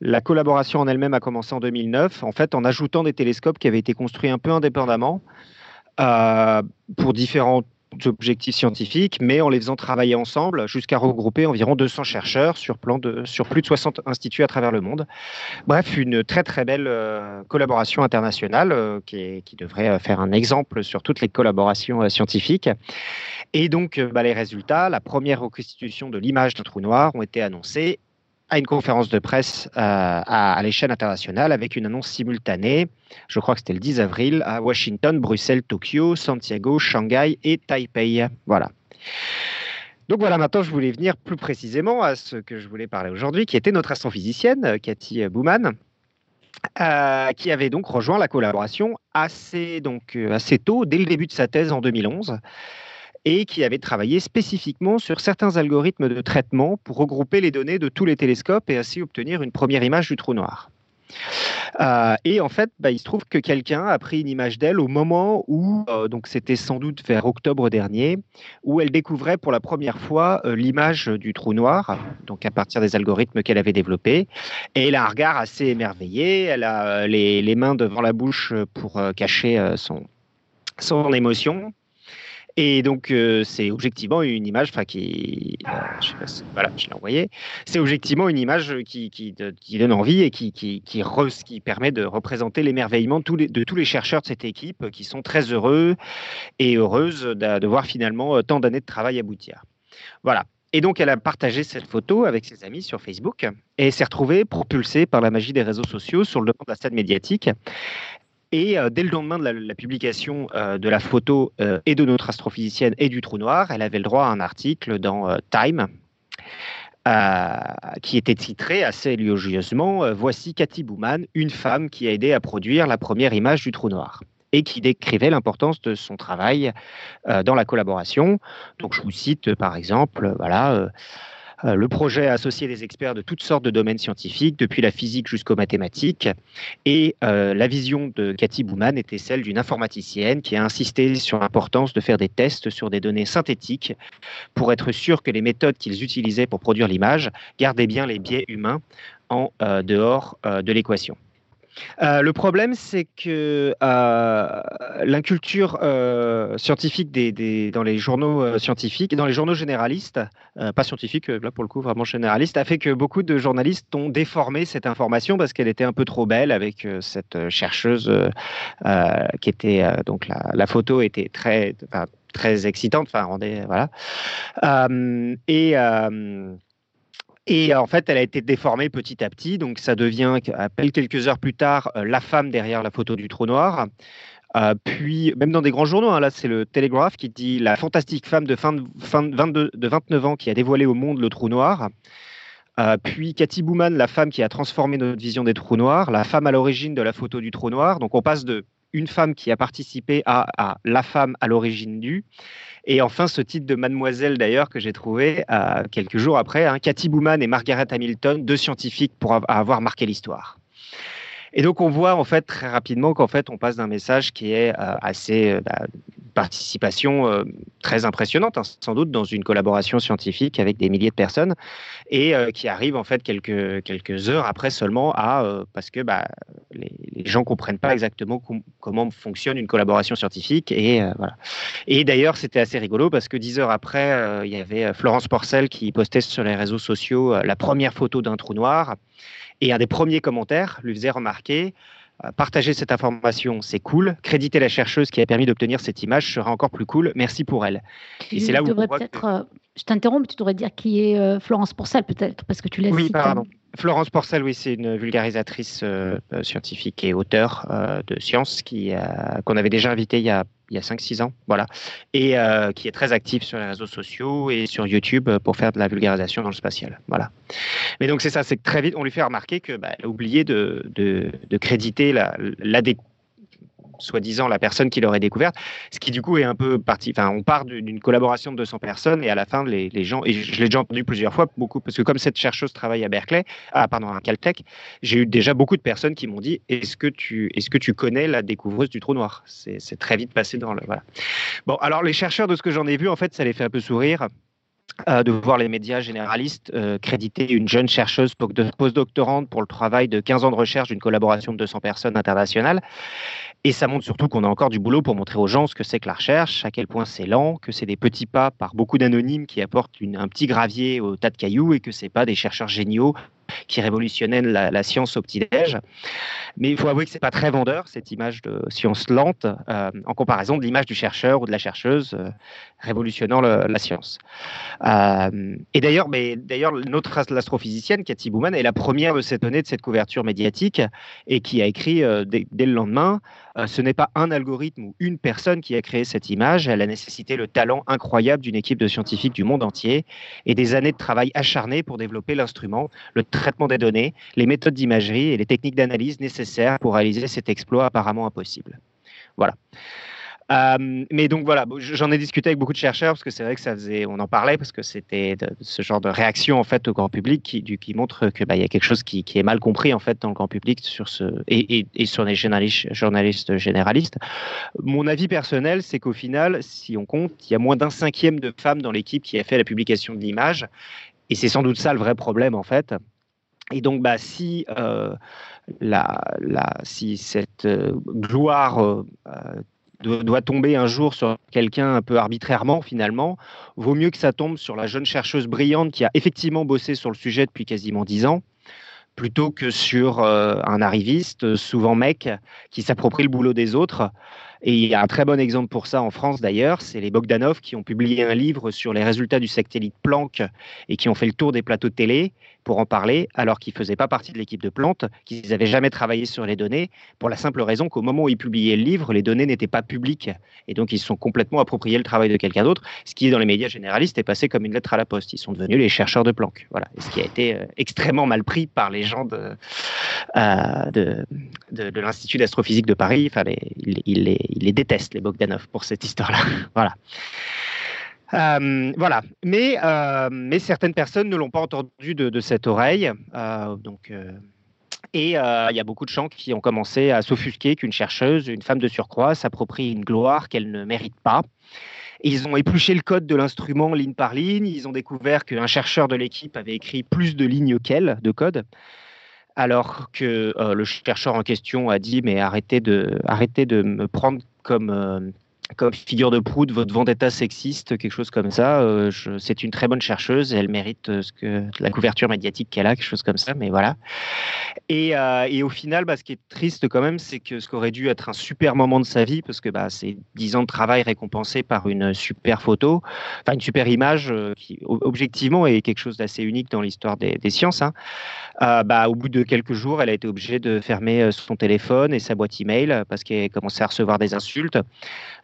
La collaboration en elle-même a commencé en 2009, en fait, en ajoutant des télescopes qui avaient été construits un peu indépendamment pour différentes objectifs scientifiques, mais en les faisant travailler ensemble jusqu'à regrouper environ 200 chercheurs sur, plan de, sur plus de 60 instituts à travers le monde. Bref, une très très belle euh, collaboration internationale euh, qui, devrait euh, faire un exemple sur toutes les collaborations scientifiques. Et donc, bah, les résultats, la première reconstitution de l'image d'un trou noir ont été annoncés à une conférence de presse euh, à, l'échelle internationale avec une annonce simultanée, je crois que c'était le 10 avril, à Washington, Bruxelles, Tokyo, Santiago, Shanghai et Taipei. Voilà. Donc voilà, maintenant je voulais venir plus précisément à ce que je voulais parler aujourd'hui, qui était notre astrophysicienne, Cathy Bouman, euh, qui avait donc rejoint la collaboration assez, donc, euh, assez tôt, dès le début de sa thèse en 2011 et qui avait travaillé spécifiquement sur certains algorithmes de traitement pour regrouper les données de tous les télescopes et ainsi obtenir une première image du trou noir. Euh, et en fait, bah, il se trouve que quelqu'un a pris une image d'elle au moment où, euh, donc c'était sans doute vers octobre dernier, où elle découvrait pour la première fois euh, l'image du trou noir, donc à partir des algorithmes qu'elle avait développés. Et elle a un regard assez émerveillé, elle a les, les mains devant la bouche pour cacher son, son émotion. Et donc, euh, c'est objectivement une image, qui. Euh, voilà, je l'ai envoyé. C'est objectivement une image qui, qui, qui, donne envie et qui, qui, qui, qui permet de représenter l'émerveillement de tous, les, chercheurs de cette équipe qui sont très heureux et heureuses de, de voir finalement euh, tant d'années de travail aboutir. Voilà. Et donc, elle a partagé cette photo avec ses amis sur Facebook et s'est retrouvée propulsée par la magie des réseaux sociaux sur le devant de la scène médiatique. Et euh, dès le lendemain de la, publication euh, de la photo euh, et de notre astrophysicienne et du trou noir, elle avait le droit à un article dans Time qui était titré assez élogieusement Voici Cathy Bouman, une femme qui a aidé à produire la première image du trou noir et qui décrivait l'importance de son travail dans la collaboration. Donc je vous cite par exemple, voilà. Euh, le projet a associé des experts de toutes sortes de domaines scientifiques, depuis la physique jusqu'aux mathématiques. Et euh, la vision de Cathy Bouman était celle d'une informaticienne qui a insisté sur l'importance de faire des tests sur des données synthétiques pour être sûr que les méthodes qu'ils utilisaient pour produire l'image gardaient bien les biais humains en euh, dehors de l'équation. Euh, le problème, c'est que euh, l'inculture euh, scientifique dans les journaux scientifiques, dans les journaux généralistes, pas scientifiques, là pour le coup vraiment généralistes, a fait que beaucoup de journalistes ont déformé cette information parce qu'elle était un peu trop belle avec cette chercheuse qui était donc la, photo était très très excitante, enfin voilà. Et et en fait, elle a été déformée petit à petit. Donc, ça devient, à peine quelques heures plus tard, euh, la femme derrière la photo du trou noir. Euh, puis, même dans des grands journaux, hein, là, c'est le Télégraphe qui dit la fantastique femme de, fin de, fin de, 22, de 29 ans qui a dévoilé au monde le trou noir. Euh, puis Cathy Bouman, la femme qui a transformé notre vision des trous noirs, la femme à l'origine de la photo du trou noir. Donc on passe de une femme qui a participé à, la femme à l'origine du. Et enfin, ce titre de mademoiselle, d'ailleurs, que j'ai trouvé euh, quelques jours après, hein, Cathy Bouman et Margaret Hamilton, deux scientifiques pour avoir marqué l'histoire. Et donc, on voit en fait très rapidement qu'en fait, on passe d'un message qui est euh, assez euh, bah, participation euh, très impressionnante, hein, sans doute, dans une collaboration scientifique avec des milliers de personnes, et euh, qui arrive en fait quelques, quelques heures après seulement à, euh, parce que bah, les, gens comprennent pas exactement comment fonctionne une collaboration scientifique. Et, voilà. et d'ailleurs, c'était assez rigolo parce que dix heures après, il y avait Florence Porcel qui postait sur les réseaux sociaux la première photo d'un trou noir. Et un des premiers commentaires lui faisait remarquer partager cette information, c'est cool. Créditer la chercheuse qui a permis d'obtenir cette image sera encore plus cool. Merci pour elle. Et c'est là où peut-être, euh, je t'interromps, tu devrais dire qui est euh, Florence Porcel peut-être, parce que tu l'as Oui, pardon. Florence Porcel, oui, c'est une vulgarisatrice euh, euh, scientifique et auteur euh, de sciences qu'on avait déjà invitée il y a, il y a 5-6 ans, voilà, et qui est très active sur les réseaux sociaux et sur YouTube pour faire de la vulgarisation dans le spatial, voilà. Mais donc c'est ça, c'est que très vite on lui fait remarquer que bah, a oublié de, créditer la, soi-disant la personne qui l'aurait découverte, ce qui du coup est un peu parti. Enfin, on part d'une collaboration de 200 personnes et à la fin, les, gens, et je l'ai déjà entendu plusieurs fois, beaucoup, parce que comme cette chercheuse travaille à Berkeley, ah, pardon, à Caltech, j'ai eu déjà beaucoup de personnes qui m'ont dit Est-ce que, tu, est que tu connais la découvreuse du trou noir? C'est très vite passé dans le. Voilà. Bon, alors les chercheurs, de ce que j'en ai vu, en fait, ça les fait un peu sourire. Euh, de voir les médias généralistes euh, créditer une jeune chercheuse postdoctorante pour le travail de 15 ans de recherche d'une collaboration de 200 personnes internationales. Et ça montre surtout qu'on a encore du boulot pour montrer aux gens ce que c'est que la recherche, à quel point c'est lent, que c'est des petits pas par beaucoup d'anonymes qui apportent un petit gravier au tas de cailloux et que c'est pas des chercheurs géniaux qui révolutionnait la, science au petit-déj. Mais il faut avouer que c'est pas très vendeur, cette image de science lente, euh, en comparaison de l'image du chercheur ou de la chercheuse euh, révolutionnant la science. Euh, et d'ailleurs, mais d'ailleurs, notre astrophysicienne, Cathy Bouman, est la première de s'étonner de cette couverture médiatique et qui a écrit dès, dès, le lendemain ce n'est pas un algorithme ou une personne qui a créé cette image, elle a nécessité le talent incroyable d'une équipe de scientifiques du monde entier et des années de travail acharné pour développer l'instrument, le traitement des données, les méthodes d'imagerie et les techniques d'analyse nécessaires pour réaliser cet exploit apparemment impossible. Voilà. Euh, mais donc voilà, j'en ai discuté avec beaucoup de chercheurs parce que c'est vrai que ça faisait, on en parlait parce que c'était ce genre de réaction en fait au grand public qui, montre que bah, y a quelque chose qui, est mal compris en fait dans le grand public sur ce et, sur les journalistes, généralistes. Mon avis personnel, c'est qu'au final, si on compte, il y a moins d'un cinquième de femmes dans l'équipe qui a fait la publication de l'image et c'est sans doute ça le vrai problème en fait. Et donc, bah, si, euh, si cette euh, gloire doit tomber un jour sur quelqu'un un peu arbitrairement, finalement, vaut mieux que ça tombe sur la jeune chercheuse brillante qui a effectivement bossé sur le sujet depuis quasiment dix ans, plutôt que sur un arriviste, souvent mec, qui s'approprie le boulot des autres et il y a un très bon exemple pour ça en France d'ailleurs, c'est les Bogdanov qui ont publié un livre sur les résultats du satellite Planck et qui ont fait le tour des plateaux de télé pour en parler, alors qu'ils faisaient pas partie de l'équipe de Planck, qu'ils n'avaient jamais travaillé sur les données, pour la simple raison qu'au moment où ils publiaient le livre, les données n'étaient pas publiques. Et donc ils se sont complètement appropriés le travail de quelqu'un d'autre, ce qui dans les médias généralistes est passé comme une lettre à la poste. Ils sont devenus les chercheurs de Planck. Voilà. ce qui a été euh, extrêmement mal pris par les gens de, euh, l'Institut d'astrophysique de Paris. Enfin, les, les, il les déteste, les Bogdanov, pour cette histoire-là. voilà. Euh, voilà. Mais, euh, mais certaines personnes ne l'ont pas entendu de, cette oreille. Euh, donc, et il y a beaucoup de gens qui ont commencé à s'offusquer qu'une chercheuse, une femme de surcroît, s'approprie une gloire qu'elle ne mérite pas. ils ont épluché le code de l'instrument ligne par ligne. Ils ont découvert qu'un chercheur de l'équipe avait écrit plus de lignes qu'elle de code. Alors que le chercheur en question a dit mais arrêtez de, arrêtez de me prendre comme comme figure de proue de votre vendetta sexiste, quelque chose comme ça. Euh, c'est une très bonne chercheuse elle mérite euh, la couverture médiatique qu'elle a, quelque chose comme ça, mais voilà. Et, euh, au final, bah, ce qui est triste quand même, c'est que ce qui aurait dû être un super moment de sa vie, parce que bah, c'est dix ans de travail récompensé par une super photo, enfin une super image qui, objectivement, est quelque chose d'assez unique dans l'histoire des, des, sciences. Hein. bah, au bout de quelques jours, elle a été obligée de fermer son téléphone et sa boîte email parce qu'elle commençait à recevoir des insultes.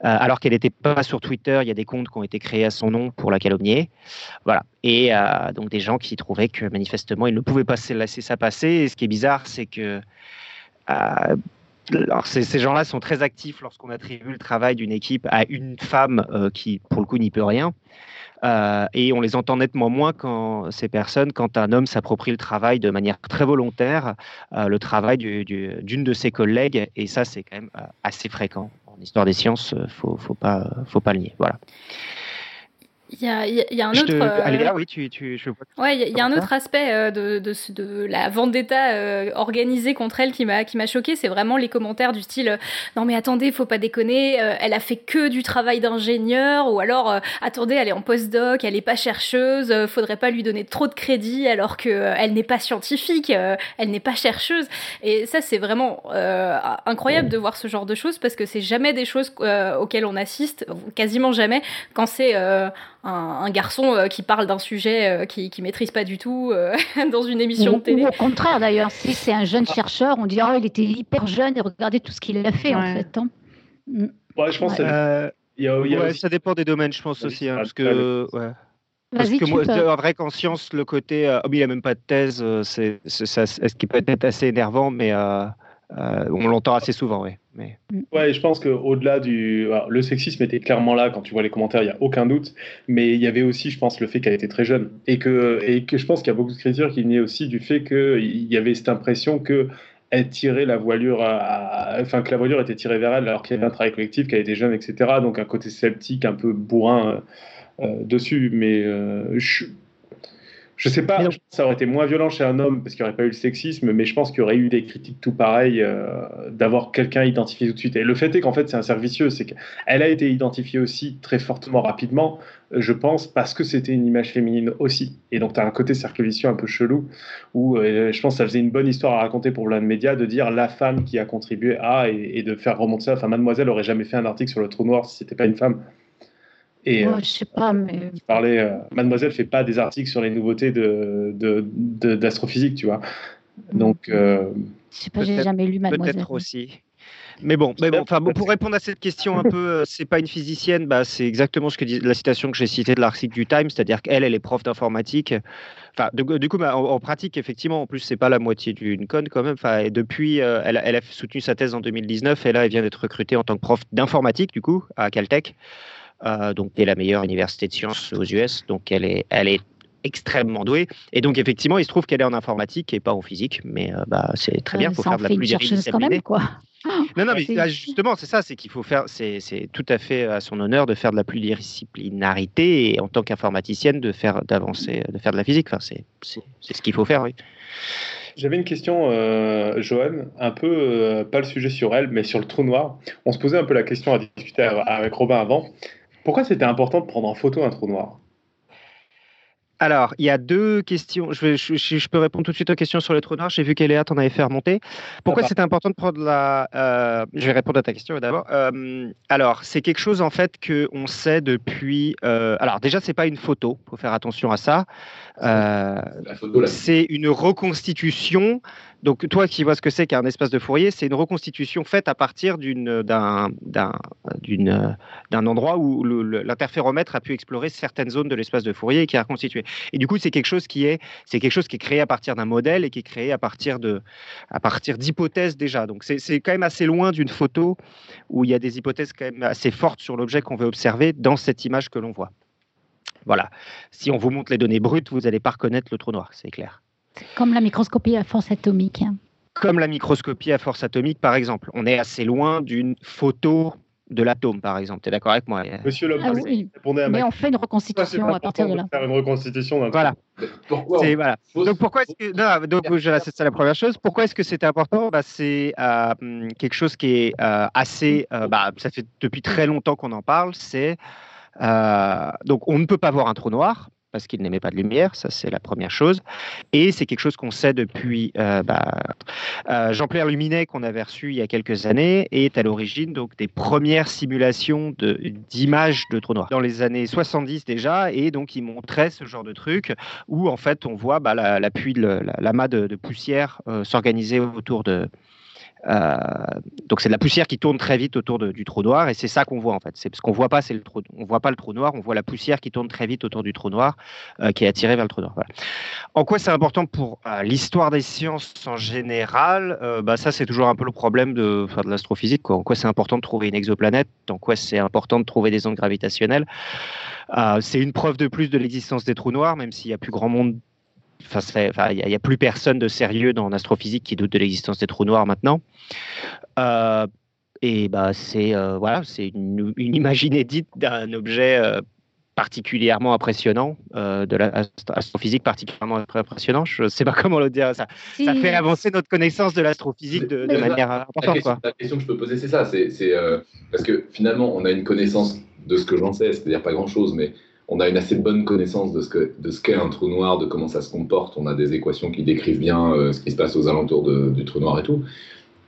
Euh, alors qu'elle n'était pas sur Twitter, il y a des comptes qui ont été créés à son nom pour la calomnier. Voilà. Et euh, donc des gens qui trouvaient que manifestement, il ne pouvait pas laisser ça passer. Et ce qui est bizarre, c'est que euh, alors ces, gens-là sont très actifs lorsqu'on attribue le travail d'une équipe à une femme qui, pour le coup, n'y peut rien. et on les entend nettement moins quand ces personnes, quand un homme s'approprie le travail de manière très volontaire, le travail d'une de ses collègues. Et ça, c'est quand même assez fréquent histoire des sciences, euh, faut, faut pas, faut pas le nier. Voilà. Il y a, y a, un autre. Euh, oui, tu, tu, je... Ouais, il y, a un autre aspect euh, de, de, de, la vendetta euh, organisée contre elle qui m'a qui m'a choqué, c'est vraiment les commentaires du style non mais attendez, faut pas déconner, elle a fait que du travail d'ingénieur ou alors attendez, elle est en postdoc, elle est pas chercheuse, faudrait pas lui donner trop de crédit alors que elle n'est pas scientifique, elle n'est pas chercheuse. Et ça c'est vraiment incroyable de voir ce genre de choses parce que c'est jamais des choses auxquelles on assiste, quasiment jamais quand c'est un, garçon euh, qui parle d'un sujet euh, qui, qui maîtrise pas du tout euh, dans une émission de télé. au contraire d'ailleurs, si c'est un jeune chercheur, on dit oh il était hyper jeune et regardez tout ce qu'il a fait en fait. Hein. Mm. Ouais, je pense. ça dépend des domaines, je pense aussi, hein, parce que. Ouais. Parce que moi, en vrai, qu'en science, le côté, oh, il n'a même pas de thèse, c'est, ce qui peut être assez énervant, mais euh, on l'entend assez souvent, oui. Mais... Mm. Je pense qu'au-delà du. le sexisme était clairement là quand tu vois les commentaires, il n'y a aucun doute. Mais il y avait aussi, je pense, le fait qu'elle était très jeune. Et que, et que je pense qu'il y a beaucoup de critiques qui venaient aussi du fait qu'il y avait cette impression que elle tirait la voilure, enfin que la voilure était tirée vers elle alors qu'il y avait un travail collectif, qu'elle était jeune, etc. Donc un côté sceptique, un peu bourrin euh, euh, dessus. Mais je, je sais pas, ça aurait été moins violent chez un homme parce qu'il n'y aurait pas eu le sexisme, mais je pense qu'il y aurait eu des critiques tout pareil euh, d'avoir quelqu'un identifié tout de suite. Et le fait est qu'en fait, c'est un servicieux, c'est qu'elle a été identifiée aussi très fortement rapidement, euh, je pense, parce que c'était une image féminine aussi. Et donc, tu as un côté cercle vicieux un peu chelou où euh, je pense que ça faisait une bonne histoire à raconter pour plein de médias de dire la femme qui a contribué à et, de faire remonter ça. Enfin, Mademoiselle aurait jamais fait un article sur le trou noir si c'était pas une femme. Et, euh, je sais pas, mais. Je parlais, euh, Mademoiselle fait pas des articles sur les nouveautés d'astrophysique, de, de, tu vois. Donc. Euh, je sais pas, j'ai jamais lu Mademoiselle. Peut-être aussi. Mais bon, mais bon, enfin, bon, pour répondre à cette question un peu, c'est pas une physicienne, bah, c'est exactement ce que dit la citation que j'ai citée de l'article du Time, c'est-à-dire qu'elle, elle est prof d'informatique. Enfin, du, coup, bah, en, pratique, effectivement, en plus, c'est pas la moitié d'une conne quand même. Enfin, et depuis, elle, elle, a soutenu sa thèse en 2019, et là, elle vient d'être recrutée en tant que prof d'informatique, du coup, à Caltech. Euh, donc est la meilleure université de sciences aux US, donc elle est, elle est extrêmement douée. Et donc, effectivement, il se trouve qu'elle est en informatique et pas en physique, mais euh, bah, c'est très bien, il faut faire de la pluridisciplinarité. quoi. non, non, mais justement, c'est ça, c'est qu'il faut faire, c'est tout à fait à son honneur de faire de la pluridisciplinarité et en tant qu'informaticienne de faire d'avancer, de faire de la physique. Enfin, c'est ce qu'il faut faire, oui. J'avais une question, euh, Joanne, un peu, euh, pas le sujet sur elle, mais sur le trou noir. On se posait un peu la question à discuter avec Robin avant. Pourquoi c'était important de prendre en photo un trou noir? Alors, il y a deux questions. Je, je, peux répondre tout de suite aux questions sur les trous noirs. J'ai vu qu'Eléa t'en avait fait remonter. Pourquoi c'était important de prendre la. Euh, je vais répondre à ta question d'abord. Euh, alors, c'est quelque chose en fait qu'on sait depuis. Euh, alors, déjà, c'est pas une photo. Il faut faire attention à ça. C'est une reconstitution donc, toi qui vois ce que c'est qu'un espace de Fourier, c'est une reconstitution faite à partir d'un endroit où l'interféromètre a pu explorer certaines zones de l'espace de Fourier et qui a reconstitué. Et du coup, c'est quelque chose qui est, c'est quelque chose qui est créé à partir d'un modèle et qui est créé à partir de, à partir d'hypothèses déjà. Donc, c'est quand même assez loin d'une photo où il y a des hypothèses quand même assez fortes sur l'objet qu'on veut observer dans cette image que l'on voit. Voilà. Si on vous montre les données brutes, vous n'allez pas reconnaître le trou noir, c'est clair. Comme la microscopie à force atomique. Comme la microscopie à force atomique, par exemple. On est assez loin d'une photo de l'atome, par exemple. Tu es d'accord avec moi? Monsieur le ah, oui. Mais on fait une reconstitution à partir de là. Faire une reconstitution Voilà. Pourquoi voilà. Donc, pourquoi est-ce que. Non, donc, c'est ça la première chose. Pourquoi est-ce que c'était important? Bah, C'est euh, quelque chose qui est euh, assez. Euh, bah, ça fait depuis très longtemps qu'on en parle. C'est. Donc, on ne peut pas voir un trou noir parce qu'il n'aimait pas de lumière, ça c'est la première chose. Et c'est quelque chose qu'on sait depuis euh, bah, euh, Jean-Pierre Luminet qu'on avait reçu il y a quelques années est à l'origine donc des premières simulations d'images de, trous noirs dans les années 70 déjà et donc il montrait ce genre de truc où en fait on voit bah, la, la, l'amas de, poussière euh, s'organiser autour de, euh, donc c'est de la poussière qui tourne très vite autour du trou noir et c'est ça qu'on voit en fait. C'est ce qu'on voit pas, c'est le trou, on voit pas le trou noir, on voit la poussière qui tourne très vite autour du trou noir euh, qui est attirée vers le trou noir. En quoi c'est important pour euh, l'histoire des sciences en général? Bah, ça c'est toujours un peu le problème de, de l'astrophysique. En quoi c'est important de trouver une exoplanète, en quoi c'est important de trouver des ondes gravitationnelles? c'est une preuve de plus de l'existence des trous noirs, même s'il y a plus grand monde il n'y a, plus personne de sérieux dans l'astrophysique qui doute de l'existence des trous noirs maintenant. Euh, et bah, c'est euh, voilà, c'est une, image inédite d'un objet euh, particulièrement impressionnant, de l'astrophysique particulièrement impressionnant. Je ne sais pas comment le dire. Ça, ça fait avancer notre connaissance de l'astrophysique de, manière importante. La question, que je peux poser, c'est ça. C'est parce que finalement, on a une connaissance de ce que j'en sais, c'est-à-dire pas grand-chose, mais on a une assez bonne connaissance de ce que de ce qu'est un trou noir, de comment ça se comporte. On a des équations qui décrivent bien euh, ce qui se passe aux alentours du trou noir et tout.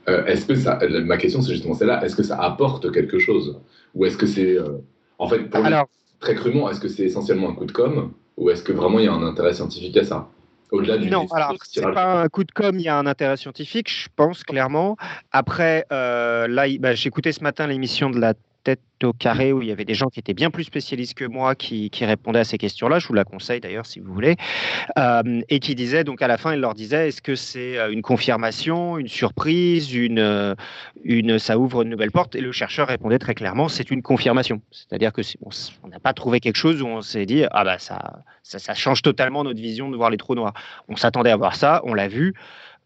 Euh, est-ce que ça, ma question c'est justement celle-là, est-ce que ça apporte quelque chose? Ou est-ce que c'est, euh, en fait, pour très crûment, est-ce que c'est essentiellement un coup de com ou est-ce que vraiment il y a un intérêt scientifique à ça? Au-delà du non, alors c'est pas un coup de com, il y a un intérêt scientifique, je pense clairement. Après, là, bah, j'ai écouté ce matin l'émission de la tête au carré où il y avait des gens qui étaient bien plus spécialistes que moi qui, répondaient à ces questions-là. Je vous la conseille d'ailleurs si vous voulez. Euh, et qui disaient, donc à la fin, il leur disait est-ce que c'est euh, une confirmation, une surprise, une, euh, une, ça ouvre une nouvelle porte? Et le chercheur répondait très clairement c'est une confirmation. C'est-à-dire que on n'a pas trouvé quelque chose où on s'est dit ah bah ça, ça change totalement notre vision de voir les trous noirs. On s'attendait à voir ça, on l'a vu.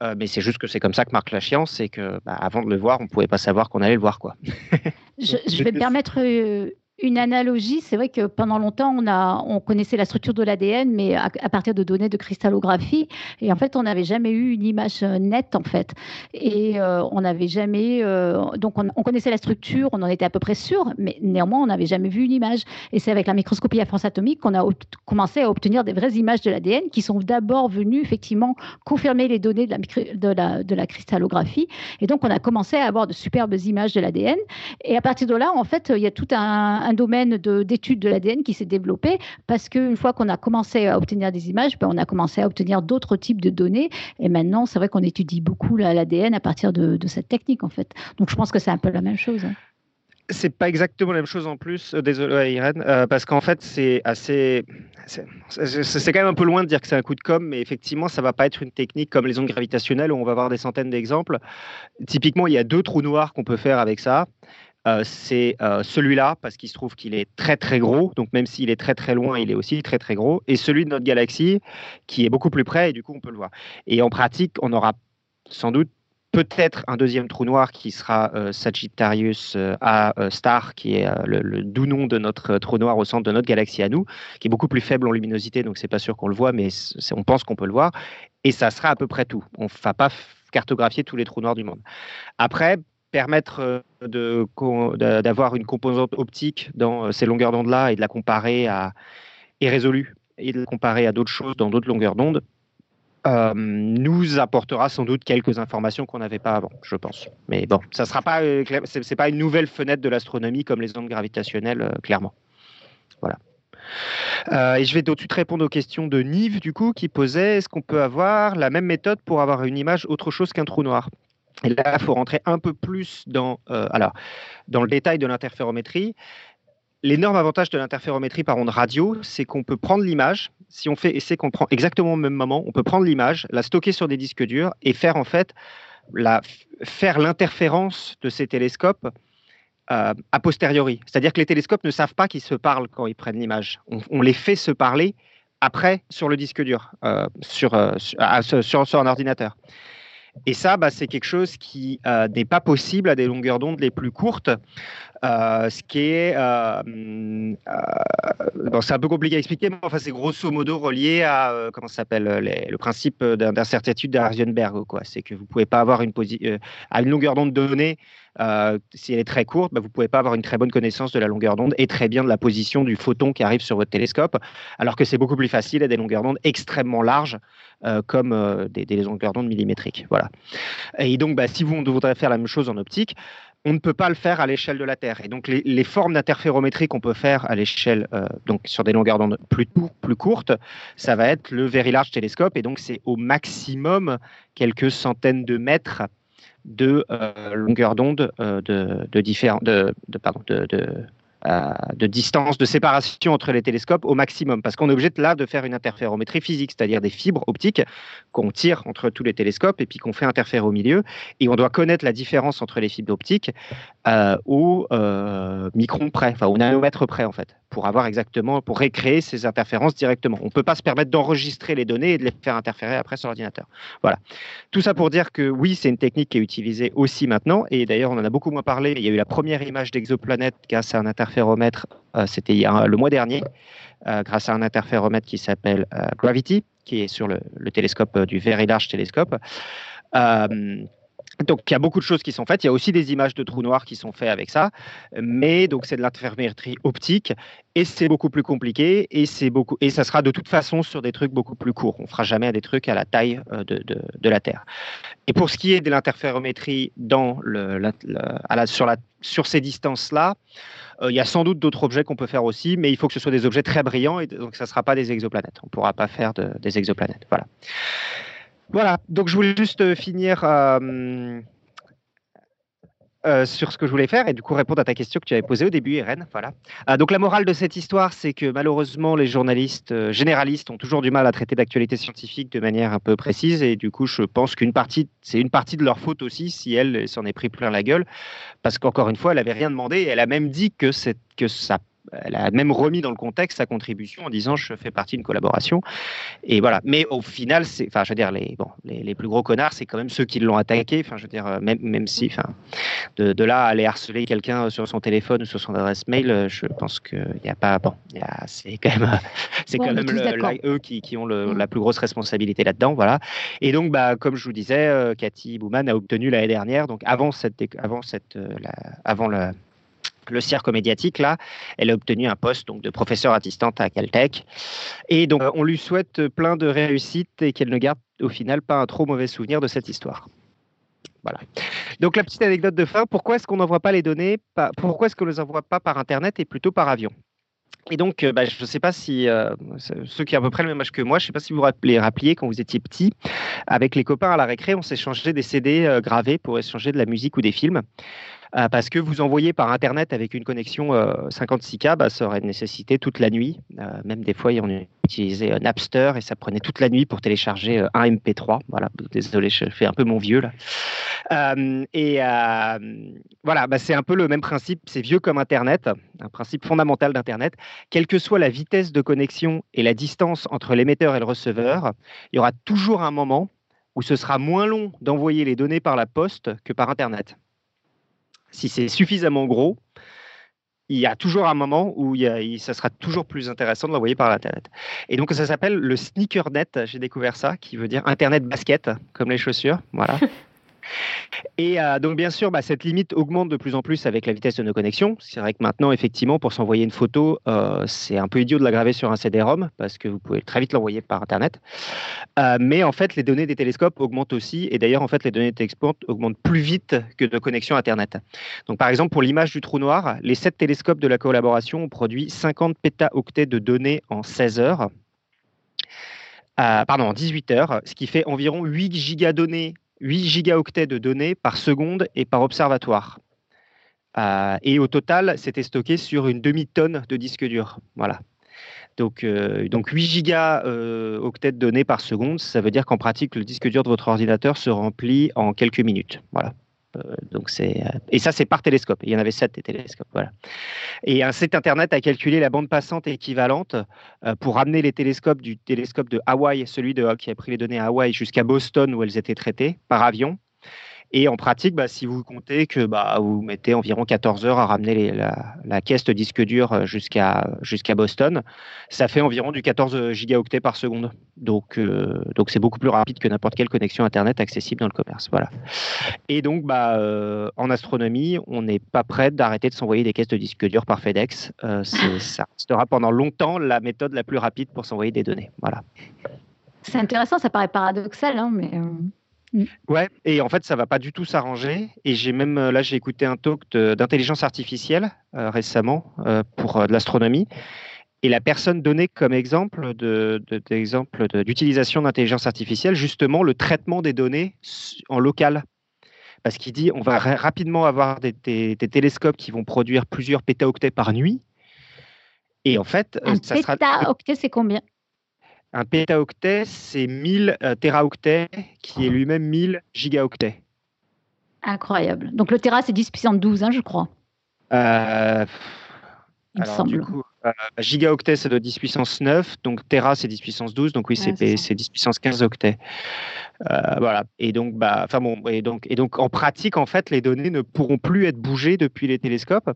Euh, mais c'est juste que c'est comme ça que marque la science, c'est que bah, avant de le voir, on ne pouvait pas savoir qu'on allait le voir. Quoi. je, je, vais me permettre euh, une analogie, c'est vrai que pendant longtemps, on, a, on connaissait la structure de l'ADN, mais à, partir de données de cristallographie. Et en fait, on n'avait jamais eu une image euh, nette, en fait. Et euh, on n'avait jamais. Euh, donc, on, connaissait la structure, on en était à peu près sûr, mais néanmoins, on n'avait jamais vu une image. Et c'est avec la microscopie à force atomique qu'on a commencé à obtenir des vraies images de l'ADN qui sont d'abord venues, effectivement, confirmer les données de la, de, la, de la cristallographie. Et donc, on a commencé à avoir de superbes images de l'ADN. Et à partir de là, en fait, il y a tout un un domaine d'étude de, l'ADN qui s'est développé parce qu'une fois qu'on a commencé à obtenir des images, ben, on a commencé à obtenir d'autres types de données. Et maintenant, c'est vrai qu'on étudie beaucoup l'ADN à partir de, cette technique, en fait. Donc, je pense que c'est un peu la même chose. Hein. C'est pas exactement la même chose en plus, euh, désolé Irène, euh, parce qu'en fait c'est assez, c'est quand même un peu loin de dire que c'est un coup de com, mais effectivement ça va pas être une technique comme les ondes gravitationnelles où on va avoir des centaines d'exemples. Typiquement il y a deux trous noirs qu'on peut faire avec ça. Euh, c'est euh, celui-là, parce qu'il se trouve qu'il est très très gros, donc même s'il est très très loin, il est aussi très très gros, et celui de notre galaxie, qui est beaucoup plus près, et du coup on peut le voir. Et en pratique, on aura sans doute peut-être un deuxième trou noir qui sera euh, Sagittarius A star, qui est le, doux nom de notre trou noir au centre de notre galaxie à nous, qui est beaucoup plus faible en luminosité, donc c'est pas sûr qu'on le voit, mais on pense qu'on peut le voir. Et ça sera à peu près tout. On ne va pas cartographier tous les trous noirs du monde. Après, permettre euh, d'avoir une composante optique dans euh, ces longueurs d'onde-là et de la comparer à résolue et de la comparer à d'autres choses dans d'autres longueurs d'onde, euh, nous apportera sans doute quelques informations qu'on n'avait pas avant, je pense. Mais bon, ça sera pas, c'est pas une nouvelle fenêtre de l'astronomie comme les ondes gravitationnelles, clairement. Voilà. et je vais tout de suite répondre aux questions de Nive, du coup, qui posait est-ce qu'on peut avoir la même méthode pour avoir une image autre chose qu'un trou noir? Et là, il faut rentrer un peu plus dans, euh, alors, dans le détail de l'interférométrie. L'énorme avantage de l'interférométrie par onde radio, c'est qu'on peut prendre l'image, si on fait essai qu'on prend exactement au même moment, on peut prendre l'image, la stocker sur des disques durs et faire en fait la, faire l'interférence de ces télescopes euh, a posteriori. C'est-à-dire que les télescopes ne savent pas qu'ils se parlent quand ils prennent l'image. On, les fait se parler après sur le disque dur, euh, sur, sur, sur, un ordinateur. Et ça, bah, c'est quelque chose qui euh, n'est pas possible à des longueurs d'onde les plus courtes. Ce qui est, c'est un peu compliqué à expliquer, mais enfin c'est grosso modo relié à comment s'appelle le principe d'incertitude d'Arzenberg, quoi. C'est que vous pouvez pas avoir une à une longueur d'onde donnée euh, si elle est très courte, bah, vous ne pouvez pas avoir une très bonne connaissance de la longueur d'onde et très bien de la position du photon qui arrive sur votre télescope, alors que c'est beaucoup plus facile à des longueurs d'onde extrêmement larges, euh, comme euh, des, longueurs d'onde millimétriques. Voilà. Et donc, bah, si vous voudrez faire la même chose en optique, on ne peut pas le faire à l'échelle de la Terre. Et donc, les, formes d'interférométrie qu'on peut faire à l'échelle, donc sur des longueurs d'onde plus, courtes, ça va être le Very Large Telescope. Et donc, c'est au maximum quelques centaines de mètres de euh, longueur d'onde euh, de, de, de, de, euh, de distance de séparation entre les télescopes au maximum, parce qu'on est obligé de, là de faire une interférométrie physique, c'est-à-dire des fibres optiques qu'on tire entre tous les télescopes et puis qu'on fait interférer au milieu, et on doit connaître la différence entre les fibres optiques euh, au euh, micron près, enfin au nanomètre près en fait, pour avoir exactement, pour récréer ces interférences directement. On ne peut pas se permettre d'enregistrer les données et de les faire interférer après sur l'ordinateur. Voilà. Tout ça pour dire que oui, c'est une technique qui est utilisée aussi maintenant, et d'ailleurs on en a beaucoup moins parlé. Il y a eu la première image d'exoplanète grâce à un interféromètre euh, c'était le mois dernier, euh, grâce à un interféromètre qui s'appelle euh, Gravity, qui est sur le, télescope du Very Large Telescope. Donc, il y a beaucoup de choses qui sont faites. Il y a aussi des images de trous noirs qui sont faites avec ça. Mais donc, c'est de l'interférométrie optique et c'est beaucoup plus compliqué et beaucoup et ça sera de toute façon sur des trucs beaucoup plus courts. On fera jamais des trucs à la taille de, la Terre. Et pour ce qui est de l'interférométrie sur, ces distances-là, euh, il y a sans doute d'autres objets qu'on peut faire aussi, mais il faut que ce soit des objets très brillants, et donc ça ne sera pas des exoplanètes. On ne pourra pas faire des exoplanètes. Voilà. Voilà, donc je voulais juste euh, finir euh, euh, sur ce que je voulais faire et du coup répondre à ta question que tu avais posée au début, Irène. Voilà. Euh, donc la morale de cette histoire, c'est que malheureusement les journalistes euh, généralistes ont toujours du mal à traiter d'actualité scientifique de manière un peu précise et du coup je pense qu'une partie, c'est une partie de leur faute aussi si elle s'en est pris plein la gueule parce qu'encore une fois elle avait rien demandé et elle a même dit que, que ça elle a même remis dans le contexte sa contribution en disant je fais partie d'une collaboration. Et voilà. Mais au final, c'est, enfin, je veux dire, les, bon, les, plus gros connards, c'est quand même ceux qui l'ont attaqué. Enfin, je veux dire, euh, même, même si, enfin, de, de là à aller harceler quelqu'un sur son téléphone ou sur son adresse mail, euh, je pense qu'il n'y a pas. Bon, c'est quand même, c'est quand même eux qui, qui ont mm. la plus grosse responsabilité là-dedans. Voilà. Et donc, bah, comme je vous disais, euh, Cathy Bouman a obtenu l'année dernière, donc avant cette, avant cette, avant la le cirque médiatique, là, elle a obtenu un poste donc, de professeur assistante à Caltech. Et donc, on lui souhaite plein de réussite et qu'elle ne garde au final pas un trop mauvais souvenir de cette histoire. Voilà. Donc, la petite anecdote de fin, pourquoi est-ce qu'on n'envoie pas les données Pourquoi est-ce qu'on ne les envoie pas par Internet et plutôt par avion? Et donc, euh, bah, je ne sais pas si euh, ceux qui ont à peu près le même âge que moi, je ne sais pas si vous les rappeliez quand vous étiez petit, avec les copains à la récré, on s'échangeait des CD euh, gravés pour échanger de la musique ou des films. Euh, parce que vous envoyez par Internet avec une connexion 56K, euh, bah, ça aurait nécessité toute la nuit. Euh, même des fois, on utilisait Napster et ça prenait toute la nuit pour télécharger un MP3. Voilà, désolé, je fais un peu mon vieux là. et voilà, bah, c'est un peu le même principe. C'est vieux comme Internet, un principe fondamental d'Internet. Quelle que soit la vitesse de connexion et la distance entre l'émetteur et le receveur, il y aura toujours un moment où ce sera moins long d'envoyer les données par la poste que par Internet si c'est suffisamment gros, il y a toujours un moment où il ça sera toujours plus intéressant de l'envoyer par Internet. Et donc ça s'appelle le sneakernet, j'ai découvert ça, qui veut dire Internet basket, comme les chaussures. Voilà. Et euh, donc, bien sûr, bah, cette limite augmente de plus en plus avec la vitesse de nos connexions. C'est vrai que maintenant, effectivement, pour s'envoyer une photo, euh, c'est un peu idiot de la graver sur un CD-ROM parce que vous pouvez très vite l'envoyer par Internet. Euh, mais en fait, les données des télescopes augmentent aussi. Et d'ailleurs, en fait, les données des télescopes augmentent plus vite que de connexions Internet. Donc, par exemple, pour l'image du trou noir, les sept télescopes de la collaboration ont produit 50 pétaoctets de données en 16 heures. pardon, en 18 heures, ce qui fait environ 8 gigadonnées 8 gigaoctets de données par seconde et par observatoire. Euh, et au total, c'était stocké sur une demi-tonne de disque dur. Voilà. Donc, euh, donc 8 gigaoctets de données par seconde, ça veut dire qu'en pratique, le disque dur de votre ordinateur se remplit en quelques minutes. Voilà. Euh, donc euh, et ça c'est par télescope. Il y en avait sept des télescopes, voilà. Et un site internet a calculé la bande passante équivalente euh, pour amener les télescopes du télescope de Hawaï, celui de qui a pris les données Hawaï jusqu'à Boston où elles étaient traitées par avion. Et en pratique, bah, si vous comptez que bah, vous mettez environ 14 heures à ramener la, caisse de disque dur euh, jusqu'à jusqu'à Boston, ça fait environ du 14 gigaoctets par seconde. Donc euh, donc c'est beaucoup plus rapide que n'importe quelle connexion Internet accessible dans le commerce. Voilà. Et donc bah, euh, en astronomie, on n'est pas prêt d'arrêter de s'envoyer des caisses de disque dur par FedEx. ça restera pendant longtemps la méthode la plus rapide pour s'envoyer des données. Voilà. C'est intéressant, ça paraît paradoxal, hein, mais. Mm. Ouais, et en fait, ça va pas du tout s'arranger. Et j'ai même, euh, là, j'ai écouté un talk d'intelligence artificielle euh, récemment euh, pour de l'astronomie. Et la personne donnait comme exemple d'exemple d'utilisation d'intelligence artificielle, justement, le traitement des données en local. Parce qu'il dit, on va rapidement avoir des, télescopes qui vont produire plusieurs pétaoctets par nuit. Et en fait, un ça pétaoctet, c'est combien? Un pétaoctet, c'est 1000 euh, téraoctets, qui est lui-même 1000 gigaoctets. Incroyable. Donc le téra, c'est 10 puissance 12, hein, je crois. Euh, Il alors, semble. Du coup, euh, gigaoctet, c'est de 10 puissance 9. Donc Tera, c'est 10 puissance 12. Donc oui, c'est 10 puissance 15 octets. Euh, voilà. Et donc, bah, enfin bon, et donc, et donc, en pratique, en fait, les données ne pourront plus être bougées depuis les télescopes.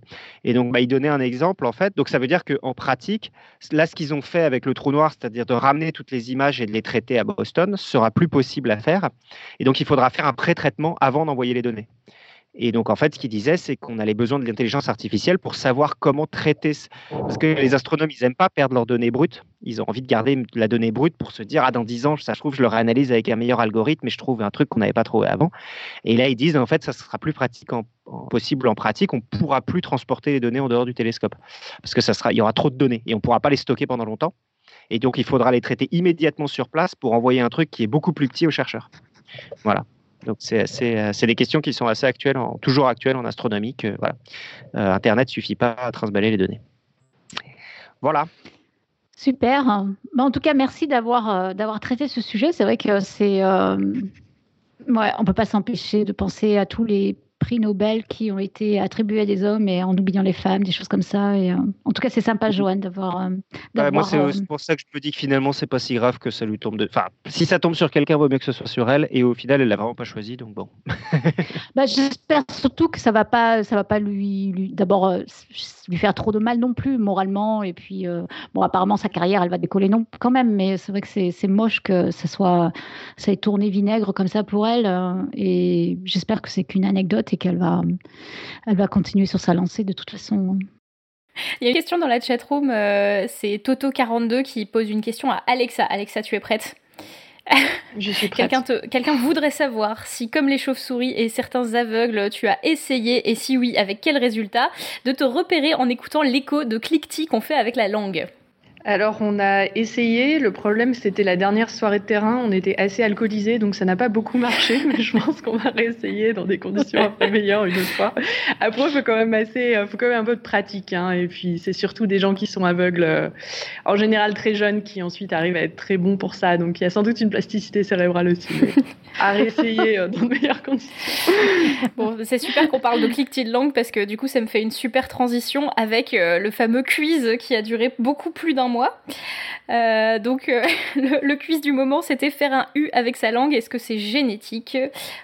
Et donc, bah, il donnait un exemple, en fait. Donc, ça veut dire qu'en pratique, là, ce qu'ils ont fait avec le trou noir, c'est-à-dire de ramener toutes les images et de les traiter à Boston, sera plus possible à faire. Et donc, il faudra faire un pré-traitement avant d'envoyer les données. Et donc, en fait, ce qu'il disait, c'est qu'on allait besoin de l'intelligence artificielle pour savoir comment traiter. Parce que les astronomes, ils n'aiment pas perdre leurs données brutes. Ils ont envie de garder la donnée brute pour se dire, ah, dans 10 ans, ça, je trouve, je le réanalyse avec un meilleur algorithme et je trouve un truc qu'on n'avait pas trouvé avant. Et là, ils disent, en fait, ça sera plus pratique possible en pratique. On pourra plus transporter les données en dehors du télescope. Parce que ça sera, y aura trop de données et on ne pourra pas les stocker pendant longtemps. Et donc, il faudra les traiter immédiatement sur place pour envoyer un truc qui est beaucoup plus petit aux chercheurs. Voilà. Donc c'est euh, c'est des questions qui sont assez actuelles, toujours actuelles en astronomie. Que, voilà. Euh, Internet suffit pas à transballer les données. Voilà. Super. Bah, en tout cas, merci d'avoir euh, d'avoir traité ce sujet. C'est vrai que c'est ouais, on peut pas s'empêcher de penser à tous les prix Nobel qui ont été attribués à des hommes et en oubliant les femmes, des choses comme ça. Et, euh, en tout cas, c'est sympa, Joanne, d'avoir. Euh, moi, euh, c'est pour ça que je me dis que finalement, c'est pas si grave que ça lui tombe de. Enfin, si ça tombe sur quelqu'un, vaut mieux que ce soit sur elle. Et au final, elle l'a vraiment pas choisi, donc bon. bah, J'espère surtout que ça va pas, ça va pas lui, lui d'abord lui faire trop de mal non plus moralement. Et puis, bon, apparemment, sa carrière, elle va décoller non quand même. Mais c'est vrai que c'est moche que ça soit, ça ait tourné vinaigre comme ça pour elle. et j'espère que c'est qu'une anecdote et qu'elle va, elle va continuer sur sa lancée de toute façon. Il y a une question dans la chatroom, euh, c'est Toto42 qui pose une question à Alexa. Alexa, tu es prête? Je suis prête. Quelqu'un voudrait savoir si, comme les chauves-souris et certains aveugles, tu as essayé, et si oui, avec quel résultat, de te repérer en écoutant l'écho de cliquetis qu'on fait avec la langue? Alors, on a essayé. Le problème, c'était la dernière soirée de terrain. On était assez alcoolisés, donc ça n'a pas beaucoup marché. Mais je pense qu'on va réessayer dans des conditions un peu meilleures une autre fois. Après, il faut quand même assez, faut quand même un peu de pratique. Hein. Et puis, c'est surtout des gens qui sont aveugles, euh, en général très jeunes, qui ensuite arrivent à être très bons pour ça. Donc, il y a sans doute une plasticité cérébrale aussi. à réessayer euh, dans de meilleures conditions. Bon, c'est super qu'on parle de de langue parce que du coup, ça me fait une super transition avec euh, le fameux quiz qui a duré beaucoup plus d'un mois. Euh, donc, le, quiz du moment, c'était faire un U avec sa langue. Est-ce que c'est génétique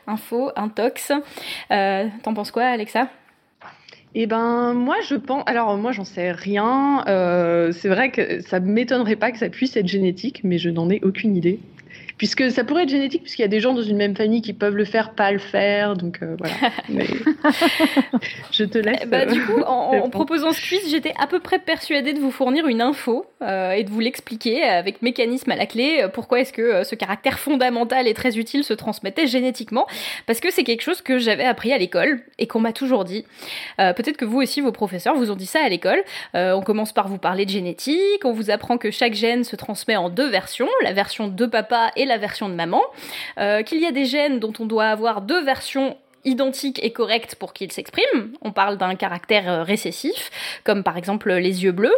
Info, intox? T'en penses quoi, Alexa? Eh ben, moi, je pense. Alors, moi, j'en sais rien. c'est vrai que ça m'étonnerait pas que ça puisse être génétique, mais je n'en ai aucune idée puisque ça pourrait être génétique, puisqu'il y a des gens dans une même famille qui peuvent le faire, pas le faire, donc euh, voilà. je te laisse. Bah, du coup, en, proposant ce quiz, j'étais à peu près persuadée de vous fournir une info euh, et de vous l'expliquer avec mécanisme à la clé. Euh, pourquoi est-ce que ce caractère fondamental et très utile se transmettait génétiquement Parce que c'est quelque chose que j'avais appris à l'école et qu'on m'a toujours dit. Peut-être que vous aussi, vos professeurs vous ont dit ça à l'école. on commence par vous parler de génétique, on vous apprend que chaque gène se transmet en deux versions, la version de papa et la version de maman, euh, qu'il y a des gènes dont on doit avoir deux versions identiques et correctes pour qu'ils s'expriment. On parle d'un caractère euh, récessif, comme par exemple les yeux bleus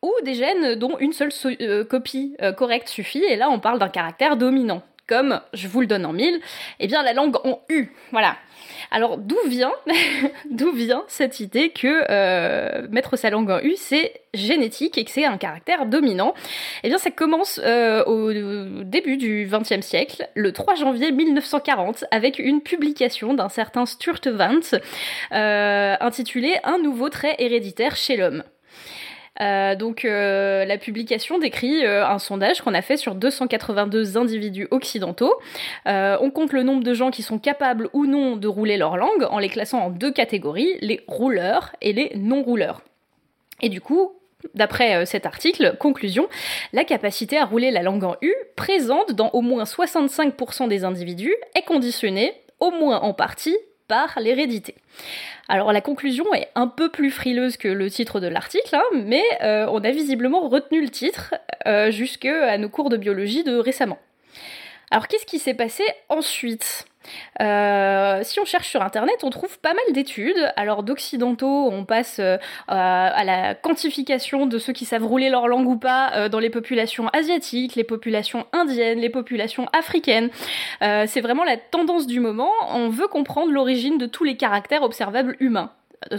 ou des gènes dont une seule euh, copie correcte suffit, et là on parle d'un caractère dominant, comme, je vous le donne en mille, eh bien la langue en U. Voilà. Alors d'où vient, d'où vient cette idée que euh, mettre sa langue en U, c'est génétique et que c'est un caractère dominant? Eh bien ça commence euh, au début du XXe siècle, le 3 janvier 1940, avec une publication d'un certain Stuart Vance euh, intitulée Un nouveau trait héréditaire chez l'homme. Euh, donc euh, la publication décrit euh, un sondage qu'on a fait sur 282 individus occidentaux. on compte le nombre de gens qui sont capables ou non de rouler leur langue en les classant en deux catégories, les rouleurs et les non-rouleurs. Et du coup, D'après cet article, conclusion, la capacité à rouler la langue en U, présente dans au moins 65% des individus, est conditionnée, au moins en partie, par l'hérédité. Alors la conclusion est un peu plus frileuse que le titre de l'article, hein, mais euh, on a visiblement retenu le titre euh, jusque à nos cours de biologie de récemment. Alors qu'est-ce qui s'est passé ensuite? Euh, si on cherche sur Internet, on trouve pas mal d'études. Alors d'occidentaux, on passe euh, à la quantification de ceux qui savent rouler leur langue ou pas euh, dans les populations asiatiques, les populations indiennes, les populations africaines. C'est vraiment la tendance du moment. On veut comprendre l'origine de tous les caractères observables humains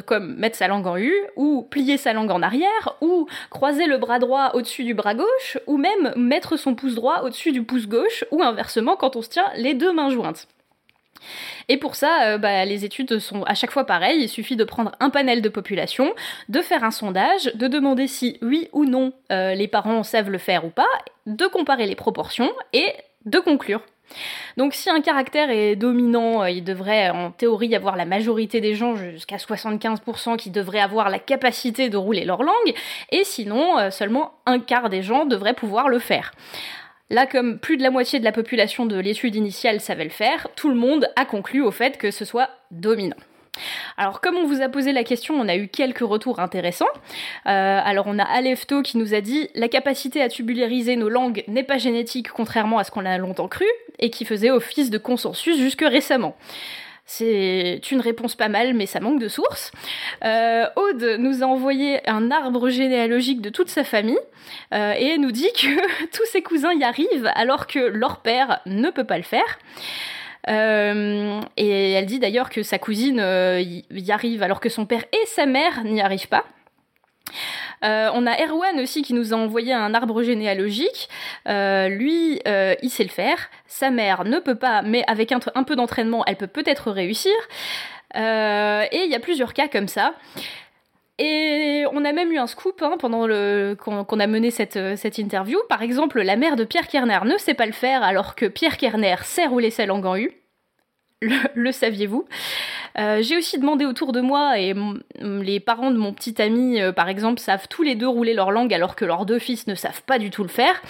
comme mettre sa langue en U, ou plier sa langue en arrière, ou croiser le bras droit au-dessus du bras gauche, ou même mettre son pouce droit au-dessus du pouce gauche, ou inversement quand on se tient les deux mains jointes. Et pour ça, euh, bah, les études sont à chaque fois pareilles. Il suffit de prendre un panel de population, de faire un sondage, de demander si oui ou non euh, les parents savent le faire ou pas, de comparer les proportions et de conclure. Donc si un caractère est dominant, euh, il devrait en théorie avoir la majorité des gens, jusqu'à 75% qui devraient avoir la capacité de rouler leur langue, et sinon seulement un quart des gens devraient pouvoir le faire. Là, comme plus de la moitié de la population de l'étude initiale savait le faire, tout le monde a conclu au fait que ce soit dominant. Alors, comme on vous a posé la question, on a eu quelques retours intéressants. Euh, alors, on a Alefto qui nous a dit la capacité à tubulariser nos langues n'est pas génétique, contrairement à ce qu'on a longtemps cru, et qui faisait office de consensus jusque récemment. C'est une réponse pas mal, mais ça manque de sources. Euh, Aude nous a envoyé un arbre généalogique de toute sa famille euh, et nous dit que tous ses cousins y arrivent alors que leur père ne peut pas le faire. Euh, et elle dit d'ailleurs que sa cousine y arrive alors que son père et sa mère n'y arrivent pas. Euh, on a Erwan aussi qui nous a envoyé un arbre généalogique. Euh, lui, euh, il sait le faire. Sa mère ne peut pas, mais avec un, peu d'entraînement, elle peut peut-être réussir. et il y a plusieurs cas comme ça. Et on a même eu un scoop hein, pendant qu'on a mené cette, cette interview. Par exemple, la mère de Pierre Kerner ne sait pas le faire alors que Pierre Kerner sait rouler sa langue en U le, saviez-vous euh, J'ai aussi demandé autour de moi, et les parents de mon petit ami, euh, par exemple, savent tous les deux rouler leur langue alors que leurs deux fils ne savent pas du tout le faire.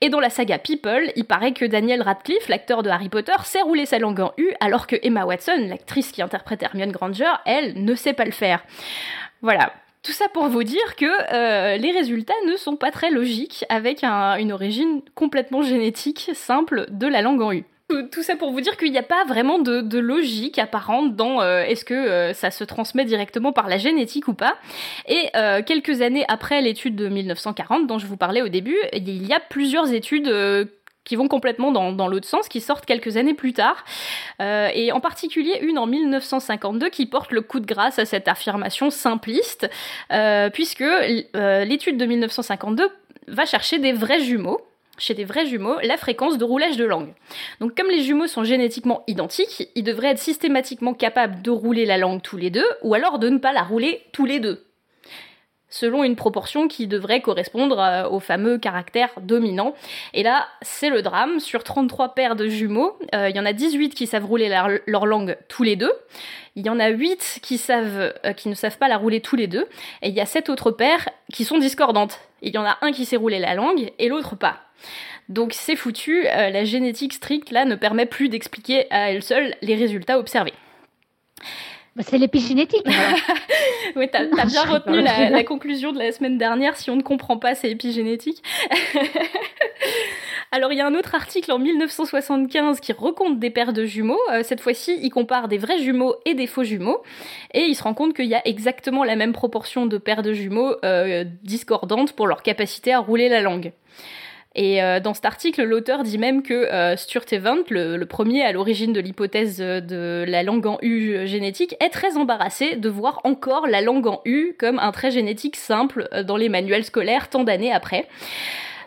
Et dans la saga People, il paraît que Daniel Radcliffe, l'acteur de Harry Potter, sait rouler sa langue en U, alors que Emma Watson, l'actrice qui interprète Hermione Granger, elle, ne sait pas le faire. Voilà, tout ça pour vous dire que euh, les résultats ne sont pas très logiques avec une origine complètement génétique simple de la langue en U tout ça pour vous dire qu'il n'y a pas vraiment de, logique apparente dans euh, est-ce que euh, ça se transmet directement par la génétique ou pas. Et euh, quelques années après l'étude de 1940 dont je vous parlais au début, il y a plusieurs études qui vont complètement dans, l'autre sens, qui sortent quelques années plus tard, et en particulier une en 1952 qui porte le coup de grâce à cette affirmation simpliste, puisque l'étude de 1952 va chercher des vrais jumeaux, chez des vrais jumeaux la fréquence de roulage de langue. Donc comme les jumeaux sont génétiquement identiques, ils devraient être systématiquement capables de rouler la langue tous les deux, ou alors de ne pas la rouler tous les deux selon une proportion qui devrait correspondre euh, au fameux caractère dominant. Et là, c'est le drame. Sur 33 paires de jumeaux, euh, il y en a 18 qui savent rouler leur langue tous les deux. Il y en a 8 qui, savent, euh, qui ne savent pas la rouler tous les deux. Et il y a 7 autres paires qui sont discordantes. Il y en a un qui sait rouler la langue et l'autre pas. Donc c'est foutu, euh, la génétique stricte là ne permet plus d'expliquer à elle seule les résultats observés. Bah, c'est l'épigénétique. oui, t'as as bien retenu la, conclusion de la semaine dernière. Si on ne comprend pas, c'est épigénétique. Alors, il y a un autre article en 1975 qui recompte des paires de jumeaux. Euh, cette fois-ci, il compare des vrais jumeaux et des faux jumeaux. Et il se rend compte qu'il y a exactement la même proportion de paires de jumeaux euh, discordantes pour leur capacité à rouler la langue. Et euh, dans cet article, l'auteur dit même que euh, Stuart le, premier à l'origine de l'hypothèse de la langue en U génétique, est très embarrassé de voir encore la langue en U comme un trait génétique simple euh, dans les manuels scolaires tant d'années après.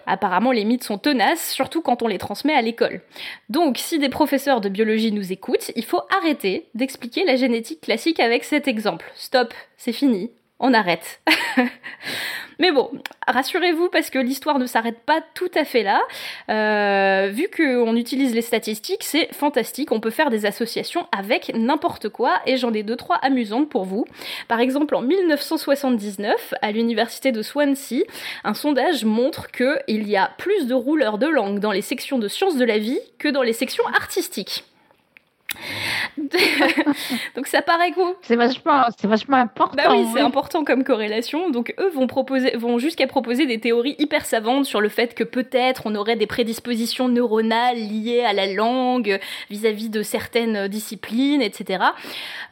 Apparemment, les mythes sont tenaces, surtout quand on les transmet à l'école. Donc, si des professeurs de biologie nous écoutent, il faut arrêter d'expliquer la génétique classique avec cet exemple. Stop, c'est fini, on arrête. Mais bon, rassurez-vous parce que l'histoire ne s'arrête pas tout à fait là. Euh, vu qu'on utilise les statistiques, c'est fantastique. On peut faire des associations avec n'importe quoi et j'en ai deux trois amusantes pour vous. Par exemple, en 1979, à l'université de Swansea, un sondage montre qu'il y a plus de rouleurs de langue dans les sections de sciences de la vie que dans les sections artistiques. Donc ça paraît quoi C'est vachement, c'est vachement important. Bah oui, c'est important comme corrélation. Donc eux vont proposer, vont jusqu'à proposer des théories hyper savantes sur le fait que peut-être on aurait des prédispositions neuronales liées à la langue vis-à-vis de certaines disciplines, etc.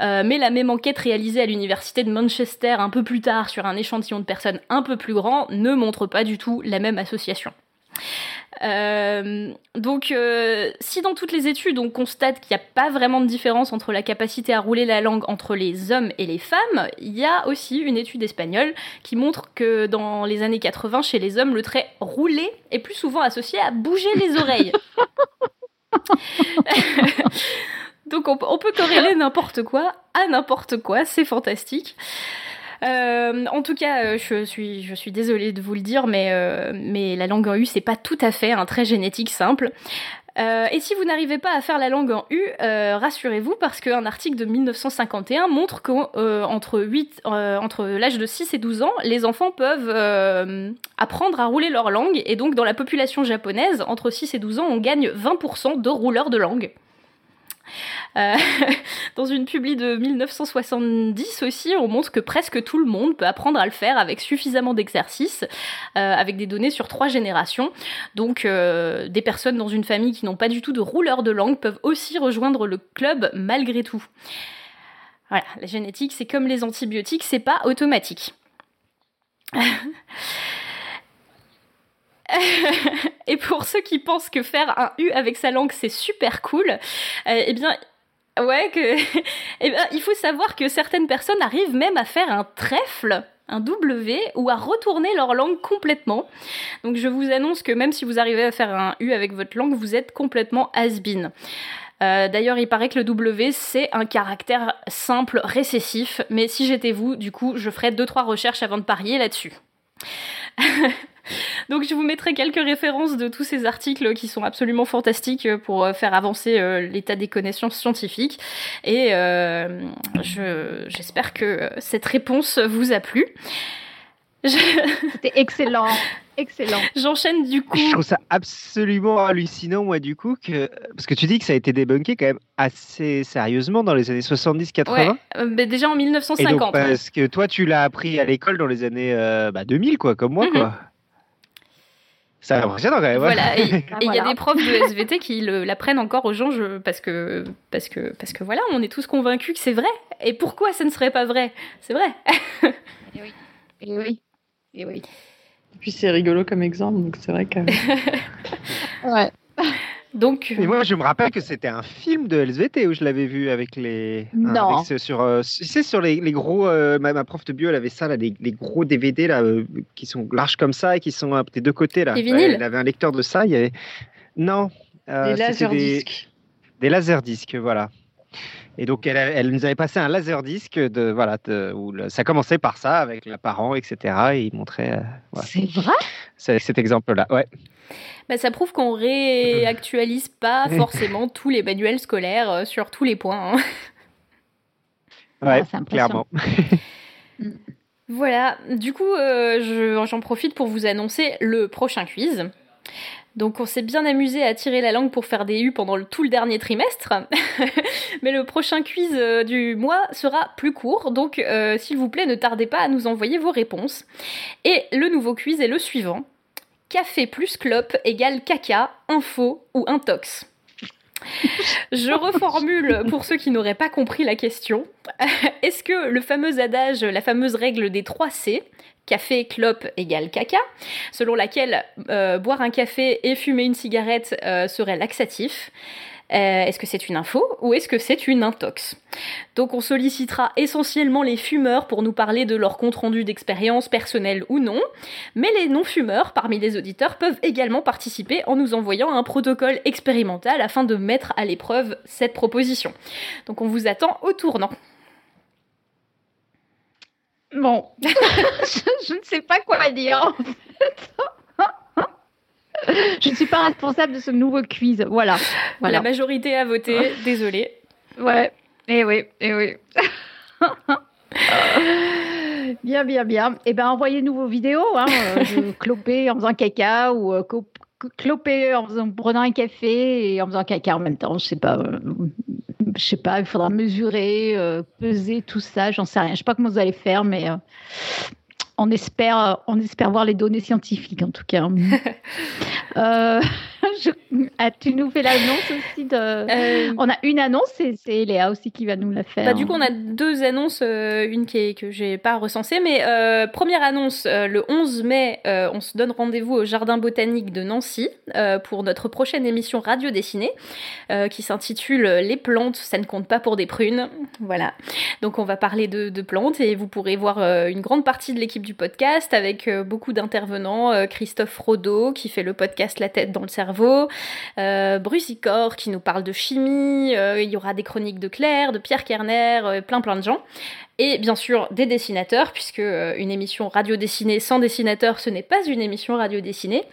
Euh, mais la même enquête réalisée à l'université de Manchester un peu plus tard sur un échantillon de personnes un peu plus grand ne montre pas du tout la même association. Euh, donc, euh, si dans toutes les études on constate qu'il n'y a pas vraiment de différence entre la capacité à rouler la langue entre les hommes et les femmes, il y a aussi une étude espagnole qui montre que dans les années 80, chez les hommes, le trait rouler est plus souvent associé à bouger les oreilles. donc, on, on peut corréler n'importe quoi à n'importe quoi, c'est fantastique. Euh, en tout cas, euh, je suis, désolée de vous le dire, mais, euh, mais la langue en U, c'est pas tout à fait un trait génétique simple. et si vous n'arrivez pas à faire la langue en U, rassurez-vous parce qu'un article de 1951 montre qu'entre entre l'âge de 6 et 12 ans, les enfants peuvent apprendre à rouler leur langue. Et donc, dans la population japonaise, entre 6 et 12 ans, on gagne 20% de rouleurs de langue. Euh, dans une publi de 1970 aussi, on montre que presque tout le monde peut apprendre à le faire avec suffisamment d'exercice, euh, avec des données sur trois générations. Donc euh, des personnes dans une famille qui n'ont pas du tout de rouleur de langue peuvent aussi rejoindre le club malgré tout. Voilà, la génétique, c'est comme les antibiotiques, c'est pas automatique. et pour ceux qui pensent que faire un U avec sa langue c'est super cool, eh bien Ouais, que. eh ben, il faut savoir que certaines personnes arrivent même à faire un trèfle, un W, ou à retourner leur langue complètement. Donc je vous annonce que même si vous arrivez à faire un U avec votre langue, vous êtes complètement has-been. Euh, d'ailleurs, il paraît que le W, c'est un caractère simple récessif, mais si j'étais vous, du coup, je ferais 2-3 recherches avant de parier là-dessus. Donc je vous mettrai quelques références de tous ces articles qui sont absolument fantastiques pour euh, faire avancer euh, l'état des connaissances scientifiques. Et euh, j'espère que cette réponse vous a plu. C'était excellent. Excellent. J'enchaîne du coup. Je trouve ça absolument hallucinant, moi, du coup, que... parce que tu dis que ça a été débunké quand même assez sérieusement dans les années 70-80. Ouais, déjà en 1950. parce que toi, tu l'as appris à l'école dans les années 2000, bah, quoi, comme moi, mhm. quoi. C'est impressionnant quand même. Voilà, et il y a des profs de SVT qui l'apprennent encore aux gens je, parce, que, parce, que, parce que voilà, on est tous convaincus que c'est vrai. Et pourquoi ça ne serait pas vrai? C'est vrai. et oui. Et oui. Et oui. Et puis c'est rigolo comme exemple, donc c'est vrai que. ouais. Donc, Mais moi, je me rappelle que c'était un film de LSVT où je l'avais vu avec les. Non. sur, euh, c'est sur les, les gros. Euh, ma, prof de bio, elle avait ça, là, les, les gros DVD là, euh, qui sont larges comme ça et qui sont des deux côtés. Là. Les vinyles Elle avait un lecteur de ça. Il y avait... Non. des laserdiscs. Des, des laserdiscs, voilà. Et donc, elle, elle, nous avait passé un laserdisc de, voilà, où ça commençait par ça, avec l'apparent, etc. Et il montrait. C'est vrai? Cet exemple-là, ouais. Bah, ça prouve qu'on réactualise pas forcément tous les manuels scolaires euh, sur tous les points. Hein. Ouais, clairement. voilà, du coup, euh, j'en profite pour vous annoncer le prochain quiz. Donc on s'est bien amusé à tirer la langue pour faire des U pendant le, tout le dernier trimestre. Mais le prochain quiz euh, du mois sera plus court. Donc s'il vous plaît, ne tardez pas à nous envoyer vos réponses. Et le nouveau quiz est le suivant café plus clope égale caca, info ou intox? Je reformule pour ceux qui n'auraient pas compris la question. Est-ce que le fameux adage, la fameuse règle des 3 C, café, clope égale caca, selon laquelle euh, boire un café et fumer une cigarette euh, serait laxatif. Euh, est-ce que c'est une info ou est-ce que c'est une intox? Donc on sollicitera essentiellement les fumeurs pour nous parler de leur compte-rendu d'expérience personnelle ou non, mais les non-fumeurs parmi les auditeurs peuvent également participer en nous envoyant un protocole expérimental afin de mettre à l'épreuve cette proposition. Donc on vous attend au tournant. Bon, je, ne sais pas quoi dire. je ne suis pas responsable de ce nouveau quiz. Voilà. La majorité a voté. Désolée. Ouais. Et eh oui. Et eh oui. bien, bien, bien. Eh bien, envoyez-nous vos vidéos hein, euh, cloper en faisant caca ou euh, cloper en, faisant, prenant un café et en faisant caca en même temps. Je sais pas. Euh, je sais pas, il faudra mesurer, peser tout ça, j'en sais rien. Je sais pas comment vous allez faire, mais on espère, on espère voir les données scientifiques en tout cas. euh, ah, tu nous fais l'annonce aussi de. Euh, on a une annonce, c'est Léa aussi qui va nous la faire. Bah, du coup, on a deux annonces, euh, une qui est, que j'ai pas recensée, mais euh, première annonce, le 11 mai, on se donne rendez-vous au Jardin botanique de Nancy pour notre prochaine émission radio dessinée qui s'intitule Les plantes, ça ne compte pas pour des prunes. Voilà. Donc, on va parler de, de plantes et vous pourrez voir une grande partie de l'équipe du podcast avec beaucoup d'intervenants. Christophe Rodeau qui fait le podcast La tête dans le cerveau euh, Brusicor qui nous parle de chimie, euh, il y aura des chroniques de Claire, de Pierre Kerner, euh, plein plein de gens. Et bien sûr des dessinateurs, puisque une émission radio dessinée sans dessinateur, ce n'est pas une émission radio dessinée.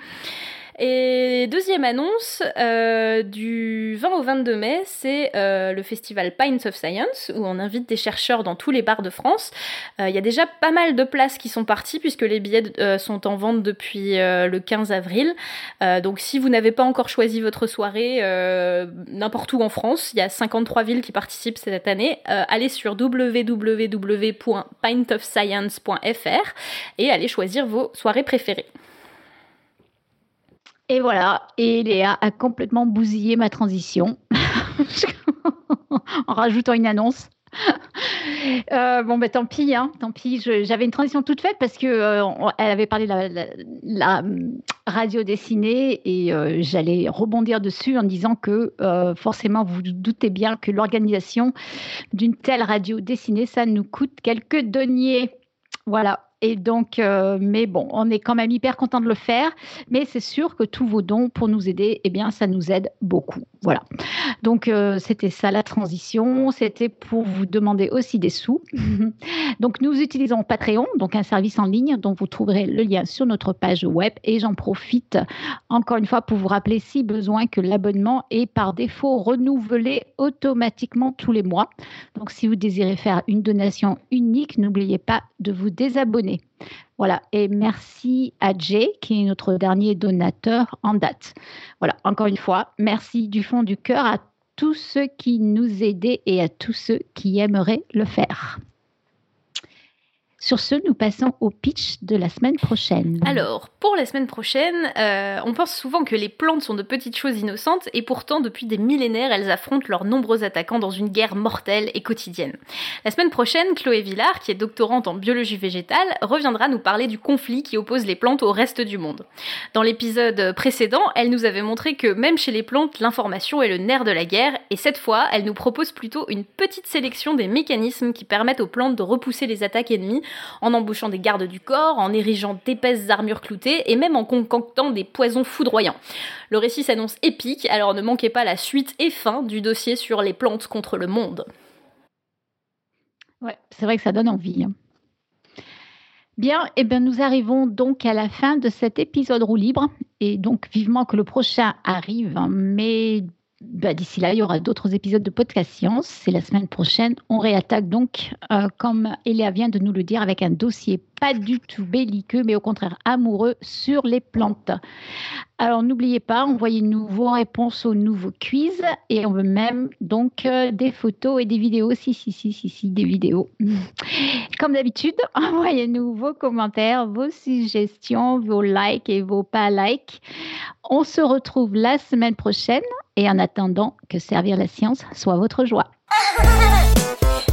Et deuxième annonce, euh, du 20 au 22 mai, c'est euh, le festival Pines of Science, où on invite des chercheurs dans tous les bars de France. Euh, il y a déjà pas mal de places qui sont parties, puisque les billets sont en vente depuis le 15 avril. donc si vous n'avez pas encore choisi votre soirée n'importe où en France, il y a 53 villes qui participent cette année, allez sur www.pintofscience.fr et allez choisir vos soirées préférées. Et voilà, et Léa a complètement bousillé ma transition en rajoutant une annonce. Euh, bon, ben tant pis, hein, tant pis. J'avais une transition toute faite parce que euh, elle avait parlé de la, hum, radio dessinée et euh, j'allais rebondir dessus en disant que forcément vous doutez bien que l'organisation d'une telle radio dessinée, ça nous coûte quelques deniers. Voilà, et donc, euh, mais bon, on est quand même hyper content de le faire. Mais c'est sûr que tous vos dons pour nous aider, eh bien, ça nous aide beaucoup. Voilà. Donc, euh, c'était ça la transition. C'était pour vous demander aussi des sous. donc, nous utilisons Patreon, donc un service en ligne dont vous trouverez le lien sur notre page web. Et j'en profite encore une fois pour vous rappeler, si besoin, que l'abonnement est par défaut renouvelé automatiquement tous les mois. Donc, si vous désirez faire une donation unique, n'oubliez pas de vous désabonner. Voilà, et merci à Jay, qui est notre dernier donateur en date. Voilà, encore une fois, merci du fond du cœur à tous ceux qui nous aidaient et à tous ceux qui aimeraient le faire. Sur ce, nous passons au pitch de la semaine prochaine. Alors, pour la semaine prochaine, euh, on pense souvent que les plantes sont de petites choses innocentes et pourtant, depuis des millénaires, elles affrontent leurs nombreux attaquants dans une guerre mortelle et quotidienne. La semaine prochaine, Chloé Villard, qui est doctorante en biologie végétale, reviendra nous parler du conflit qui oppose les plantes au reste du monde. Dans l'épisode précédent, elle nous avait montré que même chez les plantes, l'information est le nerf de la guerre et cette fois, elle nous propose plutôt une petite sélection des mécanismes qui permettent aux plantes de repousser les attaques ennemies en embauchant des gardes du corps, en érigeant d'épaisses armures cloutées et même en concoctant des poisons foudroyants. Le récit s'annonce épique, alors ne manquez pas la suite et fin du dossier sur les plantes contre le monde. Ouais, c'est vrai que ça donne envie. Hein. Bien, eh bien nous arrivons donc à la fin de cet épisode roue libre et donc vivement que le prochain arrive. Hein. Mais bah, d'ici là, il y aura d'autres épisodes de Podcast Science. C'est la semaine prochaine. On réattaque donc, euh, comme Eléa vient de nous le dire, avec un dossier pas du tout belliqueux, mais au contraire amoureux sur les plantes. Alors n'oubliez pas, envoyez-nous vos réponses aux nouveaux quiz et on veut même donc euh, des photos et des vidéos. Si, si, si, si, si, des vidéos. Comme d'habitude, envoyez-nous vos commentaires, vos suggestions, vos likes et vos pas likes. On se retrouve la semaine prochaine et en attendant que servir la science soit votre joie.